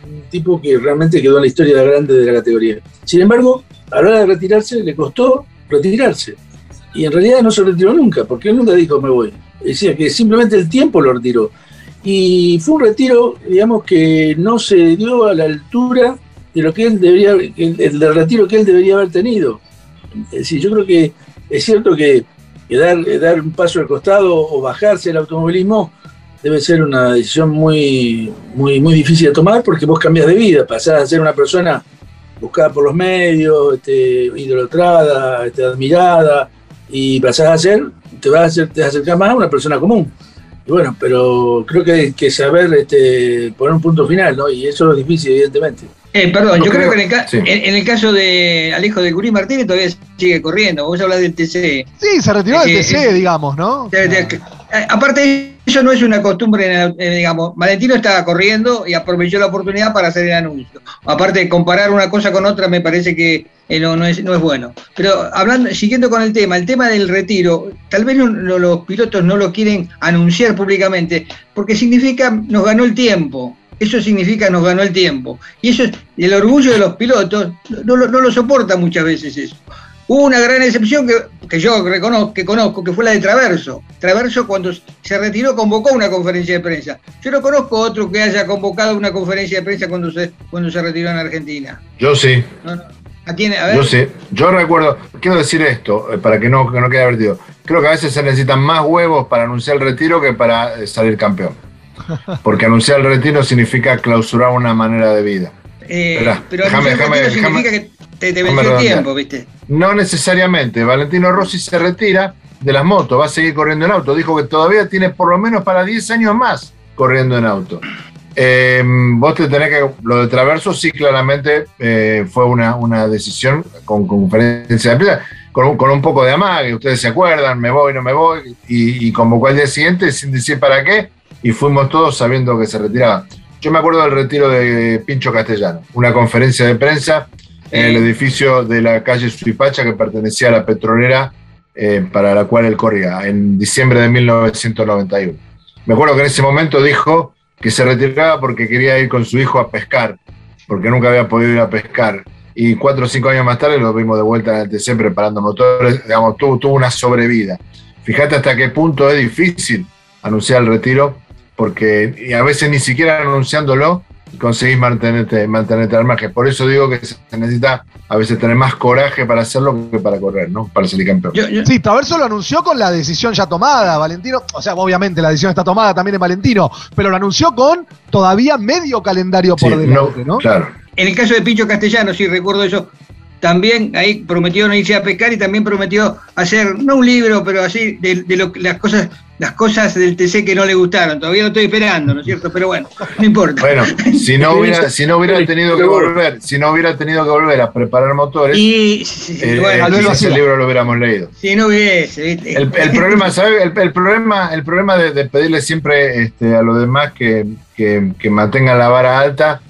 un tipo que realmente quedó en la historia grande de la categoría. Sin embargo, a la hora de retirarse, le costó retirarse. Y en realidad no se retiró nunca, porque él nunca dijo me voy. Decía que simplemente el tiempo lo retiró. Y fue un retiro, digamos, que no se dio a la altura de lo que él debería, el, el retiro que él debería haber tenido. Es decir, yo creo que es cierto que que dar, eh, dar un paso al costado o bajarse del automovilismo debe ser una decisión muy, muy, muy difícil de tomar porque vos cambias de vida, pasás a ser una persona buscada por los medios, este, idolatrada, este, admirada, y pasás a ser, te vas a, hacer, te vas a acercar más a una persona común. Y bueno, pero creo que hay que saber este, poner un punto final, ¿no? Y eso es difícil, evidentemente. Eh, perdón, yo creo, que en el, ca- en- en el caso de Alejo de Curí Martínez todavía sigue corriendo. Vos hablas del TC. Sí, se retiró del Eh, TC, eh, digamos, ¿no? De- de- que- eh, aparte, eso no es una costumbre, en el- eh, digamos, Valentino estaba corriendo y aprovechó la oportunidad para hacer el anuncio. Aparte de comparar una cosa con otra, me parece que eh, no, no es, no es bueno. Pero hablando, siguiendo con el tema, el tema del retiro, tal vez no- no- los pilotos no lo quieren anunciar públicamente, porque significa nos ganó el tiempo. Eso significa nos ganó el tiempo. Y eso es el orgullo de los pilotos, no, lo- no lo soporta muchas veces eso. Hubo una gran excepción que, que yo reconozco, que conozco, que fue la de Traverso. Traverso cuando se retiró convocó una conferencia de prensa. Yo no conozco otro que haya convocado una conferencia de prensa cuando se, cuando se retiró en Argentina. Yo sí. No, no. ¿A quién? A ver. Yo sí, yo recuerdo, quiero decir esto, eh, para que no, que no quede advertido. Creo que a veces se necesitan más huevos para anunciar el retiro que para eh, salir campeón. Porque anunciar el retiro significa clausurar una manera de vida. Eh, Esperá, pero déjame- anunciar déjame- retiro déjame- significa que te, te venció el tiempo, ¿viste? No necesariamente. Valentino Rossi se retira de las motos, va a seguir corriendo en auto. Dijo que todavía tiene por lo menos para 10 años más corriendo en auto. Eh, vos te tenés que. Lo de Traverso sí, claramente eh, fue una, una decisión con conferencia de prensa, con un, con un poco de amague. Ustedes se acuerdan, me voy, no me voy. Y, y convocó al día siguiente sin decir para qué. Y fuimos todos sabiendo que se retiraba. Yo me acuerdo del retiro de Pincho Castellano, una conferencia de prensa en el edificio de la calle Suipacha que pertenecía a la petrolera eh, para la cual él corría, en diciembre de 1991. Me acuerdo que en ese momento dijo que se retiraba porque quería ir con su hijo a pescar, porque nunca había podido ir a pescar. Y cuatro o cinco años más tarde lo vimos de vuelta en el TC preparando motores, digamos, tuvo, tuvo una sobrevida. Fíjate hasta qué punto es difícil anunciar el retiro, porque y a veces ni siquiera anunciándolo conseguís mantenerte, mantenerte al margen. Por eso digo que se necesita a veces tener más coraje para hacerlo que para correr, ¿no? Para salir campeón. Sí, Traverso lo anunció con la decisión ya tomada, Valentino. O sea, obviamente la decisión está tomada también en Valentino, pero lo anunció con todavía medio calendario por Sí, delante, ¿no? Claro. En el caso de Pincho Castellano, sí recuerdo eso, también ahí prometió no irse a pescar y también prometió hacer, no un libro, pero así, de, de lo- las cosas las cosas del TC que no le gustaron. Todavía lo estoy esperando, ¿no es cierto? Pero bueno, no importa. Bueno, si no hubiera, si no hubiera tenido que volver, si no hubiera tenido que volver a preparar motores, Y, eh, bueno, eh, quizás el libro lo hubiéramos leído. si no hubiese, ¿viste? El, el problema, ¿sabes? El, el problema, el problema de, de pedirle siempre este, a los demás que, que- que mantengan la vara alta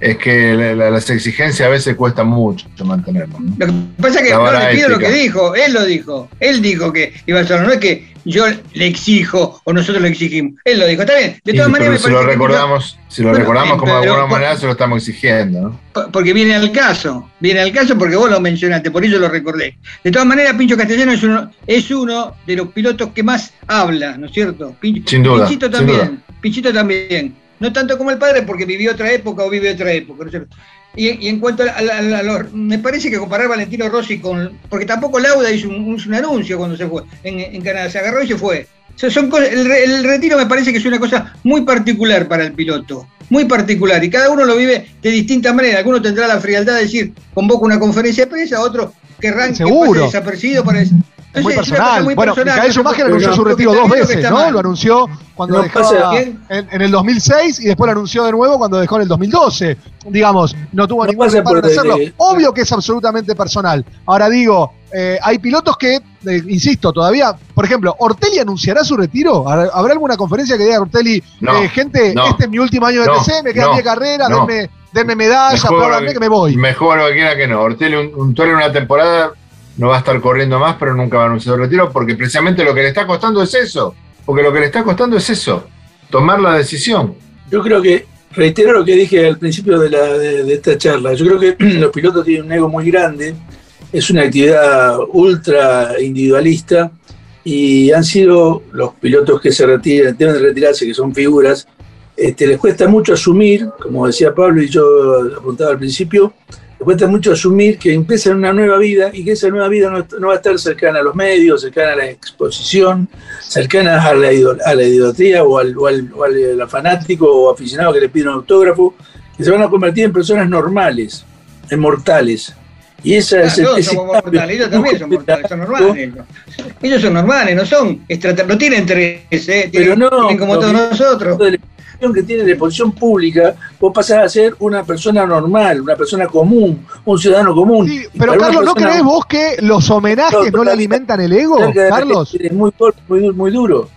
es que la- la- las exigencias a veces cuesta mucho mantenerlas. ¿no? Lo que pasa es que no le pido lo que dijo, él lo dijo. Él dijo que iba a hacerlo, no es que yo le exijo o nosotros le exigimos. Él lo dijo, está bien. De todas maneras, me si lo recordamos, si lo Bueno, recordamos eh, como de alguna por- manera se lo estamos exigiendo, ¿no? Po- porque viene al caso, viene al caso porque vos lo mencionaste, por eso lo recordé. De todas maneras, Pincho Castellano es uno, es uno de los pilotos que más habla, ¿no es cierto? Pin- Sin duda, Pinchito sin también, duda. Pinchito también. No tanto como el padre porque vivió otra época o vive otra época, ¿no? Y, y en cuanto a, la- a los- me parece que comparar Valentino Rossi con, porque tampoco Lauda hizo un, hizo un anuncio cuando se fue en, en Canadá, se agarró y se fue. O sea, son cosas- el, re- el retiro me parece que es una cosa muy particular para el piloto, muy particular, y cada uno lo vive de distinta manera. Alguno tendrá la frialdad de decir, convoco una conferencia de prensa, otro querrán que pase desapercibido para decir. Es muy personal. muy bueno, personal, Micael Schumacher anunció su retiro dos o que veces, ¿no? mal. Lo anunció cuando No bien. en, en el 2006 y después lo anunció de nuevo cuando dejó en el 2012. Digamos, no tuvo No ningún reparo en hacerlo. Obvio que es absolutamente personal. Ahora digo, eh, hay pilotos que, eh, insisto, todavía, por ejemplo, ¿Ortelli anunciará su retiro? ¿Habrá alguna conferencia que diga Ortelli, No, eh, gente, no, este es mi último año de no, TC, me 10 carreras, no. denme, denme medalla, lo que me voy? Mejor lo que quiera que no. Ortelli, un, un toro en una temporada no va a estar corriendo más, pero nunca va a anunciar el retiro, porque precisamente lo que le está costando es eso. Porque lo que le está costando es eso, tomar la decisión. Yo creo que, reitero lo que dije al principio de, la, de, de esta charla, yo creo que los pilotos tienen un ego muy grande, es una actividad ultra individualista y han sido los pilotos que se retiran, deben de retirarse, que son figuras, este, les cuesta mucho asumir, como decía Pablo y yo apuntaba al principio, le cuesta mucho asumir que empieza una nueva vida y que esa nueva vida no, va a estar cercana a los medios, cercana a la exposición, cercana a la, a la idolatría o al, o, al, fanático o aficionado que le pide un autógrafo, que se van a convertir en personas normales, en mortales. Y esa es todos somos mortales, ellos también son mortales, son normales. Ellos son normales, no son no tienen tres, ¿eh? Pero no, tienen como todos nosotros que tiene de posición pública, vos pasás a ser una persona normal, una persona común, un ciudadano común. Sí, pero Carlos, ¿no crees vos que los homenajes no, le alimentan el ego, Carlos? Es muy, muy, muy duro.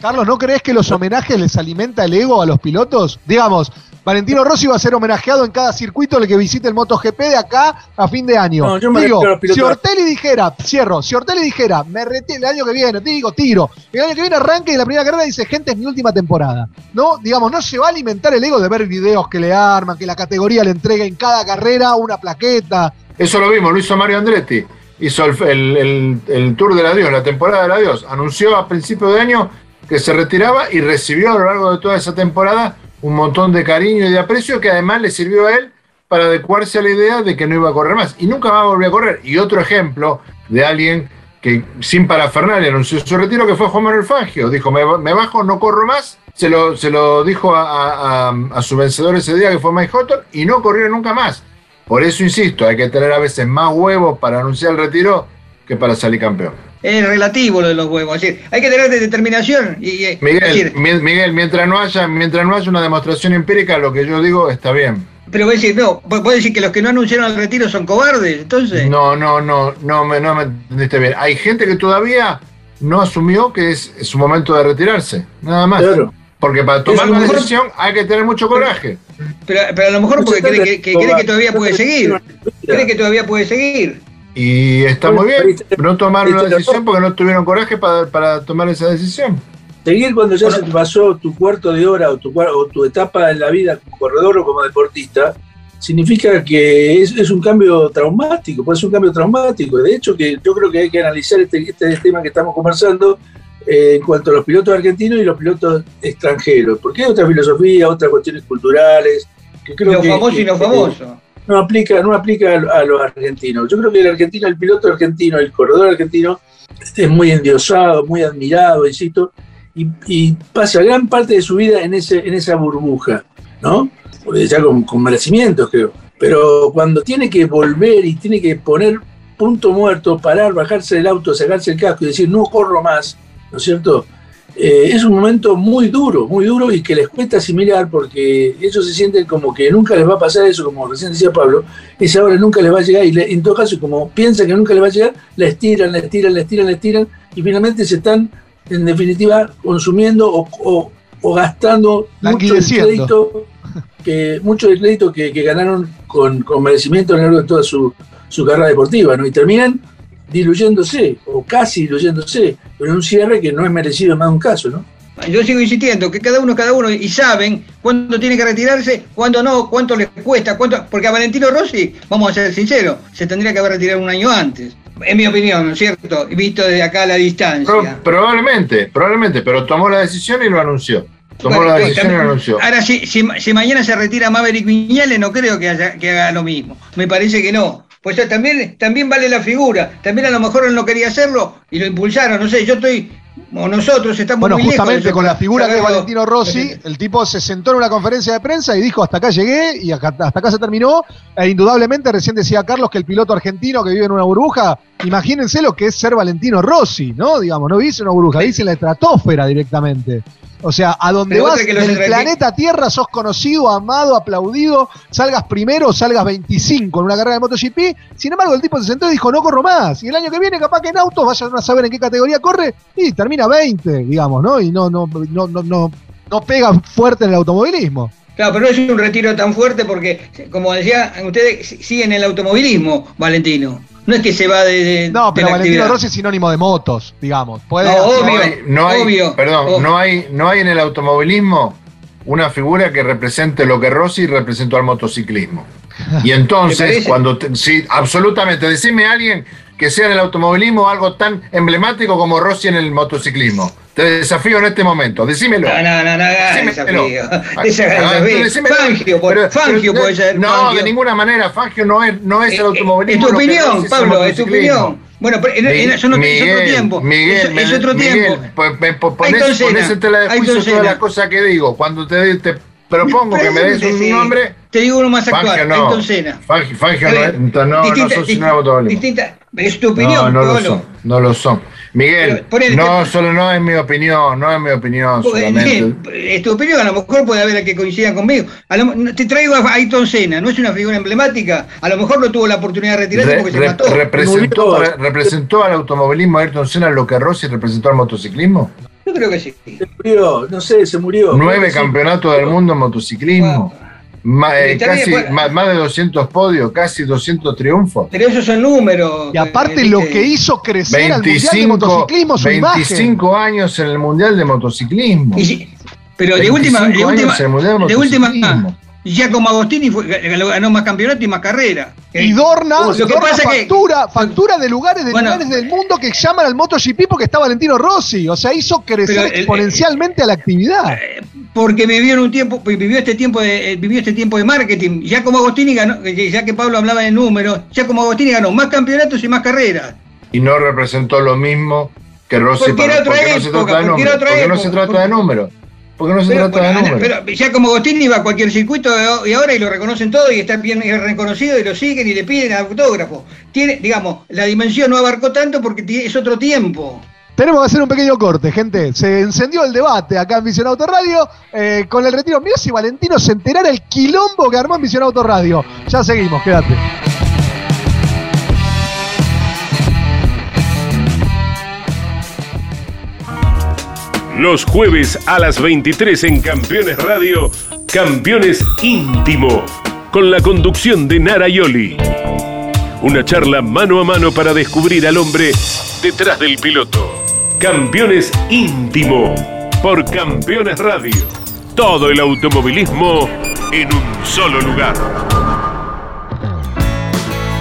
Carlos, ¿no crees que los homenajes les alimenta el ego a los pilotos? Digamos, Valentino Rossi va a ser homenajeado en cada circuito el que visite el MotoGP de acá a fin de año. No, yo me digo, si Ortelli dijera, cierro, si Ortelli dijera, me retiro el año que viene, te digo, tiro, el año que viene arranque y la primera carrera dice, gente, es mi última temporada. ¿No? Digamos, no se va a alimentar el ego de ver videos que le arman, que la categoría le entrega en cada carrera una plaqueta. Eso lo vimos, lo hizo Mario Andretti. Hizo el, el Tour del Adiós, la temporada del Adiós. Anunció a principio de año que se retiraba y recibió a lo largo de toda esa temporada un montón de cariño y de aprecio que además le sirvió a él para adecuarse a la idea de que no iba a correr más. Y nunca más volvió a correr. Y otro ejemplo de alguien que sin parafernalia anunció su retiro, que fue Juan Manuel Fangio. Dijo, me, bajo, no corro más. Se lo, se lo dijo a, su vencedor ese día, que fue Mike Houghton, y no corrió nunca más. Por eso insisto, hay que tener a veces más huevos para anunciar el retiro que para salir campeón es relativo lo de los huevos. Es decir, hay que tener determinación. Y, Miguel, Miguel, mientras no haya, mientras no haya una demostración empírica, lo que yo digo está bien. Pero voy a decir, no, puedo decir que los que no anunciaron el retiro son cobardes, entonces. No, no, no, no me, no me entendiste bien. Hay gente que todavía no asumió que es, su momento de retirarse, nada más. Porque para tomar una decisión hay que tener mucho coraje. Pero, pero a lo mejor porque cree que, que, cree que todavía puede seguir. Cree que todavía puede seguir. Y está muy bien. No tomaron la decisión porque no tuvieron coraje para, tomar esa decisión. Seguir cuando ya se te pasó tu cuarto de hora o tu, o tu etapa en la vida como corredor o como deportista, significa que es, un cambio traumático, puede ser un cambio traumático. De hecho, que yo creo que hay que analizar este, este tema que estamos conversando eh, en cuanto a los pilotos argentinos y los pilotos extranjeros, porque hay otra filosofía, otras cuestiones culturales. Que creo lo famoso y no famoso no aplica, no aplica a, los argentinos. Yo creo que el argentino, el piloto argentino, el corredor argentino, es muy endiosado, muy admirado, insisto, y, pasa gran parte de su vida en, ese, en esa burbuja, ¿no? Ya con, con merecimientos, creo. Pero cuando tiene que volver y tiene que poner punto muerto, parar, bajarse del auto, sacarse el casco y decir, no corro más, ¿no es cierto? Eh, es un momento muy duro, muy duro y que les cuesta asimilar porque ellos se sienten como que nunca les va a pasar eso, como recién decía Pablo, esa hora nunca les va a llegar y en todo caso, como piensan que nunca les va a llegar, la estiran, la estiran, la estiran, la estiran y finalmente se están, en definitiva, consumiendo o, gastando mucho del crédito, que, mucho del crédito que, ganaron con, merecimiento a lo largo de toda su, su carrera deportiva, ¿no? Y terminan diluyéndose, o casi diluyéndose, pero en un cierre que no es merecido más de un caso, ¿no? Yo sigo insistiendo que cada uno, cada uno, y saben cuándo tiene que retirarse, cuándo no, cuánto les cuesta, cuánto, porque a Valentino Rossi, vamos a ser sinceros, se tendría que haber retirado un año antes, en mi opinión, ¿no es cierto? Visto desde acá a la distancia. probablemente, probablemente, pero tomó la decisión y lo anunció. Tomó la decisión y lo anunció. Ahora, si, si, mañana se retira Maverick Viñales, no creo que, haya, que haga lo mismo. Me parece que no pues también, también vale la figura. También a lo mejor él no quería hacerlo y lo impulsaron. No sé, yo estoy, o nosotros estamos bueno, justamente con la figura es Valentino Rossi, el tipo se sentó en una conferencia de prensa y dijo hasta acá llegué y hasta acá se terminó. E indudablemente, recién decía Carlos que el piloto argentino que vive en una burbuja, imagínense lo que es ser Valentino Rossi, ¿no? Digamos, no dice una burbuja, dice la estratosfera directamente. O sea, a donde vas en el planeta Tierra sos conocido, amado, aplaudido, salgas primero, salgas 25 en una carrera de MotoGP. Sin embargo, el tipo se sentó y dijo, no corro más. Y el año que viene, capaz que en autos vayan a saber en qué categoría corre y termina 20, digamos, ¿no? Y no, no, no, no, no, no pega fuerte en el automovilismo. Claro, pero no es un retiro tan fuerte porque, como decía, ustedes siguen el automovilismo, Valentino. No es que se va de. no, pero Valentino Rossi es sinónimo de motos, digamos. Puede no, obvio, no perdón, no hay, no hay en el automovilismo una figura que represente lo que Rossi representó al motociclismo. Y entonces, cuando. sí, absolutamente. Decime a alguien que sea en el automovilismo algo tan emblemático como Rossi en el motociclismo. Te desafío en este momento, decímelo. No, no, no, no Decímelo. desafío. Ah. Fangio, por- Fangio puede ser. No, de ninguna manera. Fangio no es, no es el Eh, automovilismo. Es tu opinión, es Pablo, es tu opinión. Bueno, pero en- en- eso no es otro Miguel, tiempo. Miguel, es me- otro Miguel, tiempo. po- me po- Ayrton Ponés, ponés en tela de juicio todas las cosas que digo. Cuando te, te propongo que me des un sí. nombre. Te digo uno más actual, Fangio no. Ayrton Senna. Fangio, Fangio no, no, no, Distinta- automovilismo. Distinta, es tu opinión, no, no lo son, no lo son. Miguel, Pero, no, solo no es mi opinión, no es mi opinión Porque, solamente. Es tu opinión, a lo mejor puede haber a que coincidan conmigo. A lo- no, te traigo a Ayrton Senna, no es una figura emblemática. A lo mejor no tuvo la oportunidad de retirarse Re- porque se mató. representó, re- representó al automovilismo Ayrton Senna lo que Rossi representó al motociclismo. Yo creo que sí. Se murió, no sé, se murió. Nueve Sí. campeonatos del mundo en motociclismo. Ma- eh, Está bien, casi, bueno. ma- más de 200 podios, casi 200 triunfos. Pero esos son números. Y aparte eh, lo que hizo crecer al Mundial de 25, Motociclismo, su imagen. 25 años en el Mundial de Motociclismo. Y pero de última, de 25 última, el de última. Giacomo Agostini fue, ganó más campeonato y más carrera. Y Dorna, Lo que Dorna pasa que- factura, factura de lugares de Bueno. lugares del mundo que llaman al MotoGP porque está Valentino Rossi. O sea, hizo crecer el- exponencialmente a la actividad. porque vivió en un tiempo, vivió este tiempo de, eh, vivió este tiempo de marketing. Ya como Agostini ganó, eh, ya que Pablo hablaba de números, ya como Agostini ganó más campeonatos y más carreras. Y no representó lo mismo que Rossi. Porque era para- otra porque no se época, trata de porque era números. otra Porque no época, se trata porque- de números. Porque no se Pero, trata de bueno, números. pero ya como Agostini va a cualquier circuito y ahora y lo reconocen todo y está bien reconocido y lo siguen y le piden autógrafo. Tiene, digamos, la dimensión no abarcó tanto porque es otro tiempo. Tenemos que hacer un pequeño corte, gente. Se encendió el debate acá en Visión Auto Radio eh, con el retiro. Mira si Valentino se enterara el quilombo que armó en Visión Auto Radio. Ya seguimos, quédate. Los jueves a las 23 en Campeones Radio, Campeones Íntimo, con la conducción de Nara Yoli. Una charla mano a mano para descubrir al hombre detrás del piloto. Campeones Íntimo, por Campeones Radio. Todo el automovilismo en un solo lugar.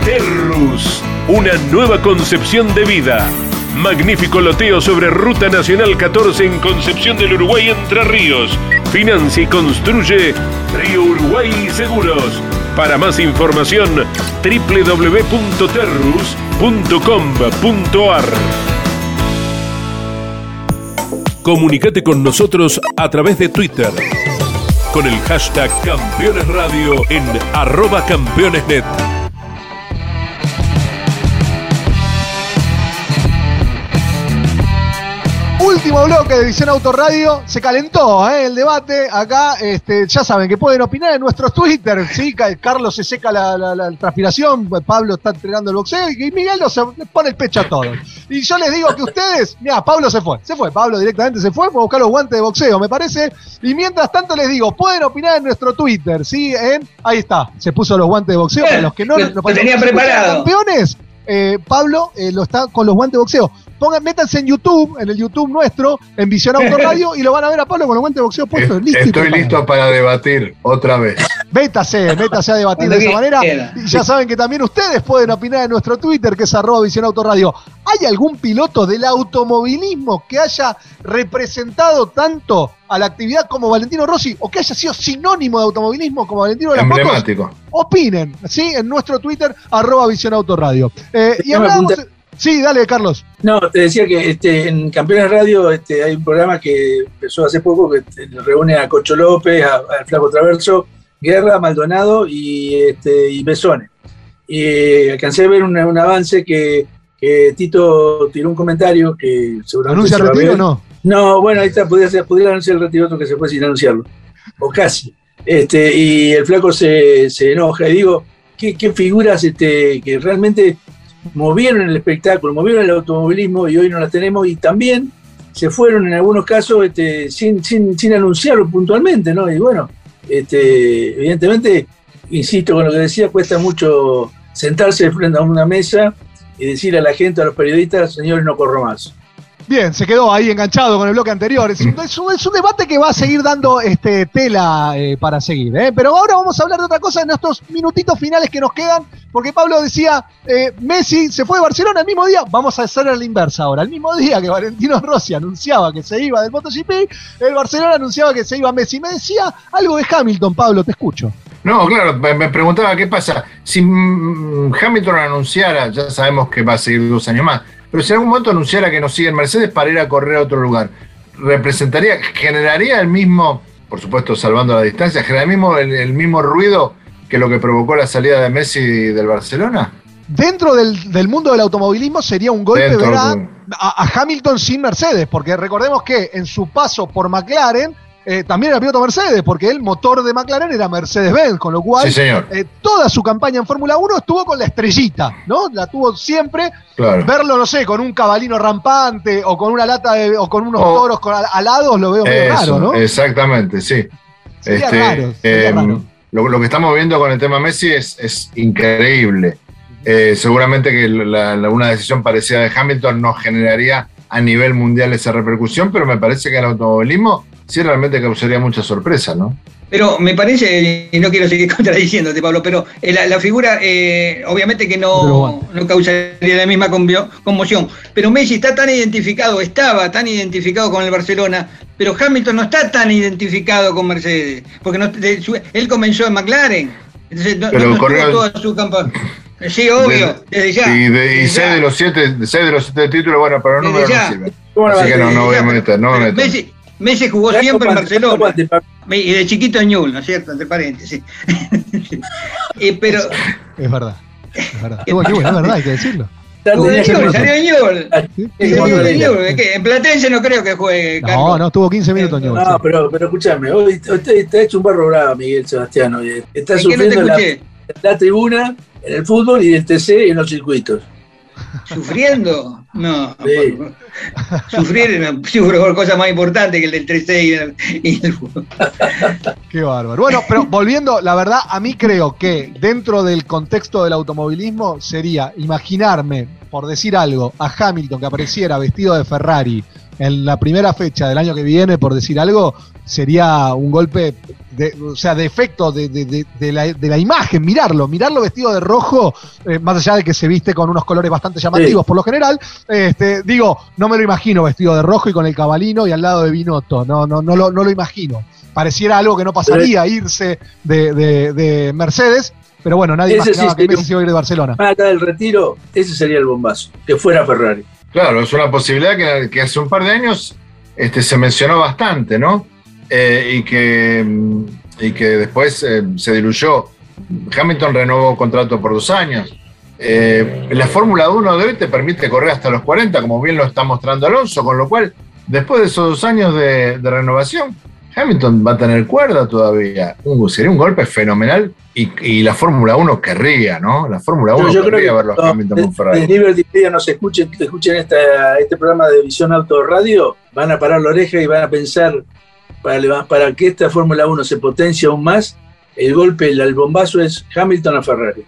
Terrus, una nueva concepción de vida. Magnífico loteo sobre Ruta Nacional 14 en Concepción del Uruguay Entre Ríos. Financia y construye Río Uruguay Seguros. Para más información, www.terrus.com.ar. Comunicate con nosotros a través de Twitter con el hashtag Campeones Radio en arroba campeonesnet. Último bloque de Visión Auto Radio. Se calentó ¿eh? el debate acá. Este, ya saben que pueden opinar en nuestros Twitter. ¿sí? Ca- Carlos se seca la, la- la transpiración. Pablo está entregando el boxeo. Y Miguel no se le pone el pecho a todos. Y yo les digo que ustedes. Mira, Pablo se fue. Se fue. Pablo directamente se fue. Fue a buscar los guantes de boxeo, me parece. Y mientras tanto les digo, pueden opinar en nuestro Twitter. ¿sí? En, ahí está. Se puso los guantes de boxeo. Para los que no Lo- no- los tenía preparado. Campeones. Eh, Pablo eh, lo está con los guantes de boxeo. Pongan, métanse en YouTube, en el YouTube nuestro, en Visión Auto Radio, y lo van a ver a Pablo con los guantes de boxeo puestos. Estoy listo para debatir otra vez. Métase, métase a debatir de esa quiera. manera. Y ya saben que también ustedes pueden opinar en nuestro Twitter, que es arroba Visión Auto Radio. ¿Hay algún piloto del automovilismo que haya representado tanto a la actividad como Valentino Rossi o que haya sido sinónimo de automovilismo como Valentino de las? Emblemático. Opinen, ¿sí? En nuestro Twitter, arroba Visión Auto Radio. Eh, y apuntar. Sí, dale, Carlos. No, te decía que este, en Campeones Radio este, hay un programa que empezó hace poco que este, reúne a Cocho López, a- al Flaco Traverso, Guerra, Maldonado y, este, y Besone. Y alcancé a ver un, un avance que, que Tito tiró un comentario que seguramente ¿Anuncia se a retiro o no? No, bueno, ahí está, podría anunciar el retiro otro que se fue sin anunciarlo, o casi. Este, y el flaco se, se enoja y digo, ¿qué, qué figuras este, que realmente movieron el espectáculo, movieron el automovilismo y hoy no las tenemos y también se fueron en algunos casos este, sin, sin, sin anunciarlo puntualmente, ¿no? Y bueno, este, evidentemente, insisto con lo que decía, cuesta mucho sentarse frente a una mesa y decir a la gente, a los periodistas, señores, no corro más. Bien, se quedó ahí enganchado con el bloque anterior. Es un, es un- debate que va a seguir dando este, tela eh, para seguir. ¿eh? Pero ahora vamos a hablar de otra cosa en estos minutitos finales que nos quedan porque Pablo decía, eh, Messi se fue de Barcelona el mismo día, vamos a hacer la inversa ahora. El mismo día que Valentino Rossi anunciaba que se iba del MotoGP, el Barcelona anunciaba que se iba Messi. Me decía algo de Hamilton, Pablo, te escucho. No, claro, me, me preguntaba qué pasa. Si mm, Hamilton anunciara, ya sabemos que va a seguir dos años más, pero si en algún momento anunciara que nos sigue en Mercedes para ir a correr a otro lugar, representaría, generaría el mismo, por supuesto salvando la distancia, generaría el mismo, el, el mismo ruido que lo que provocó la salida de Messi del Barcelona. Dentro del, del mundo del automovilismo sería un golpe Dentro a- a Hamilton sin Mercedes, porque recordemos que en su paso por McLaren eh, también era piloto Mercedes, porque el motor de McLaren era Mercedes-Benz, con lo cual Sí, eh, toda su campaña en Fórmula 1 estuvo con la estrellita, ¿no? La tuvo siempre. Claro. Verlo, no sé, con un cabalino rampante o con una lata de- o con unos O- toros con alados, lo veo medio Eso, raro, ¿no? Exactamente, sí. Sería raro, sería eh, raro. Lo, lo que estamos viendo con el tema Messi es, es increíble. Eh, seguramente que la- la- una decisión parecida de Hamilton no generaría a nivel mundial esa repercusión, pero me parece que el automovilismo sí realmente causaría mucha sorpresa, ¿no? Pero me parece, y no quiero seguir contradiciéndote, Pablo, pero eh, la, la figura, eh, obviamente que no, no causaría la misma conmoción. Pero Messi está tan identificado, estaba tan identificado con el Barcelona, pero Hamilton no está tan identificado con Mercedes, porque no- de su- él comenzó en McLaren. Entonces, no, Pero no corrió- toda su campaña. Sí, obvio, desde ya. Y, de, y desde seis ya. de los siete, seis de los siete títulos, bueno, pero sirven. ¿Cómo no va Así a que no, no voy a meter, no me Pero meto. Messi, Messi jugó siempre en Barcelona. guante, Y de chiquito en Ñul, ¿no es cierto? Entre paréntesis. Eh, pero Es verdad. Es verdad. Estuvo aquí, bueno, es verdad, hay que decirlo. En Ñul, Ñul. Ñul, Platense no creo que juegue, No, Carlos. no, estuvo 15 minutos Newell, No, sí. pero, pero escúchame, hoy usted te ha hecho un barro bravo, Miguel Sebastián. hoy. Está ¿En qué no te sufriendo la, la tribuna en el fútbol y el TC en los circuitos. ¿Sufriendo? No. Sí. Sufrir, no, sufro por cosas más importantes que el del 3C y el, y el. Qué bárbaro. Bueno, pero volviendo, la verdad, a mí creo que dentro del contexto del automovilismo sería imaginarme, por decir algo, a Hamilton que apareciera vestido de Ferrari en la primera fecha del año que viene, por decir algo, sería un golpe, de, o sea, de efecto de, de- de- la, de la imagen, mirarlo, mirarlo vestido de rojo, eh, más allá de que se viste con unos colores bastante llamativos Sí. por lo general, este, digo, no me lo imagino vestido de rojo y con el cabalino y al lado de Binotto, no, no, no, lo, no lo imagino. Pareciera algo que no pasaría irse de, de- de Mercedes, pero bueno, nadie imaginaba sí que Messi se iba a ir de Barcelona. Acá del retiro, ese sería el bombazo, que fuera Ferrari. Claro, es una posibilidad que, hace un par de años este, se mencionó bastante, ¿no? Eh, y, que, y que después eh, se diluyó. Hamilton renovó contrato por dos años. Eh, la Fórmula 1 de hoy te permite correr hasta los 40, como bien lo está mostrando Alonso, con lo cual, después de esos dos años de renovación, Hamilton va a tener cuerda todavía. Uh, sería un golpe fenomenal y, y la Fórmula 1 querría, ¿no? La Fórmula 1 querría verlo a Hamilton con de, Ferrari. Liberty Media nos escuchen, escuchen esta- este programa de Visión Auto Radio, van a parar la oreja y van a pensar para, para que esta Fórmula 1 se potencie aún más, el golpe, el, el bombazo es Hamilton a Ferrari.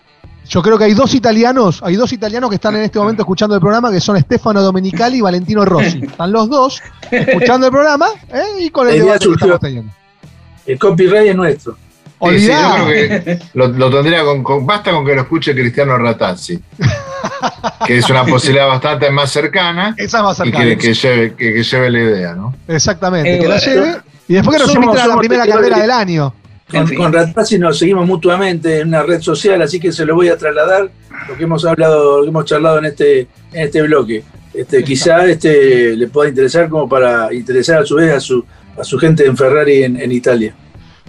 Yo creo que hay dos italianos, hay dos italianos que están en este momento escuchando el programa, que son Stefano Domenicali y Valentino Rossi. Están los dos escuchando el programa ¿eh? y con el idea debate que estamos teniendo. El copyright es nuestro. Sí, sí, yo creo que lo, lo tendría con, con- Basta con que lo escuche Cristiano Ratazzi, que es una posibilidad bastante más cercana Esa es más y cercana. que, que lleve, que, que lleve la idea, ¿no? Exactamente, Eh, que la lleve y después que nos Somos- inviten a la primera carrera de- del año. Con, En fin. con Ratazzi nos seguimos mutuamente en una red social, así que se lo voy a trasladar lo que hemos hablado, lo que hemos charlado en este, en este bloque. Este, quizá este le pueda interesar como para interesar a su vez a su, a su gente en Ferrari en, en Italia.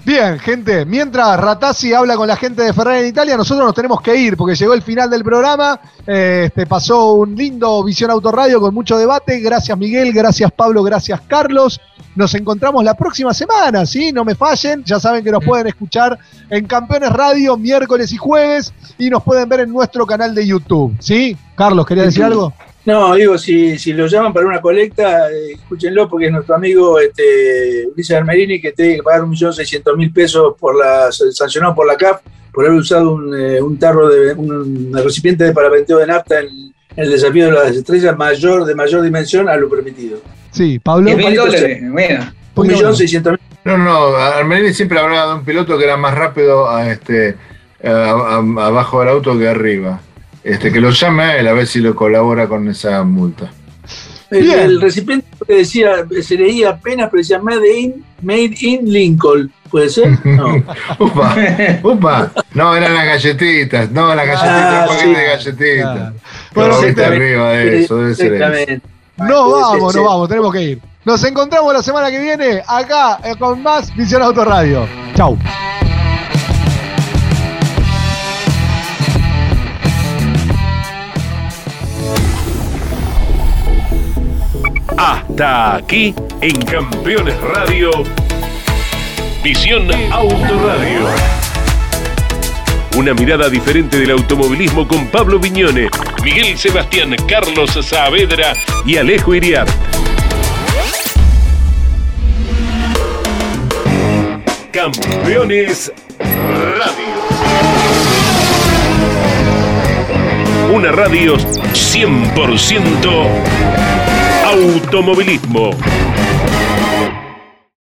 Bien, gente, mientras Ratazzi habla con la gente de Ferrari en Italia, nosotros nos tenemos que ir porque llegó el final del programa. Eh, Este, pasó un lindo Visión Autorradio con mucho debate. Gracias Miguel, gracias Pablo, gracias Carlos. Nos encontramos la próxima semana, ¿sí? No me fallen. Ya saben que nos pueden escuchar en Campeones Radio miércoles y jueves y nos pueden ver en nuestro canal de YouTube, ¿sí? Carlos, ¿quería decir algo? No, digo, si, si lo llaman para una colecta, eh, escúchenlo porque es nuestro amigo este, Ulises Armerini que tiene que pagar 1.600.000 pesos por la, sancionado por la CAF por haber usado un, eh, un tarro de un recipiente de parapenteo de nafta en, en el desafío de las estrellas mayor de mayor dimensión a lo permitido. Sí, Pablo. 10 mil dólares, bueno. Un millón seiscientos mil. No, no, Armerini siempre hablaba de un piloto que era más rápido a este, a- a- abajo del auto que arriba. Este, que lo llame a él a ver si lo colabora con esa multa. El, el recipiente que decía, se leía apenas, pero decía Made in, made in Lincoln. ¿Puede ser? No. Upa, upa. No, eran las galletitas. No, las galletitas, Ah, un paquete sí. de galletitas. Claro. Bueno, arriba de eso, debe ser eso. Exactamente. No vamos, ser, no vamos, tenemos que ir. Nos encontramos la semana que viene acá eh, con más Visión Autoradio. Chau. Hasta aquí en Campeones Radio. Visión Autoradio. Una mirada diferente del automovilismo con Pablo Viñone, Miguel Sebastián, Carlos Saavedra y Alejo Iriar. Campeones Radio. Una radio 100% automovilismo.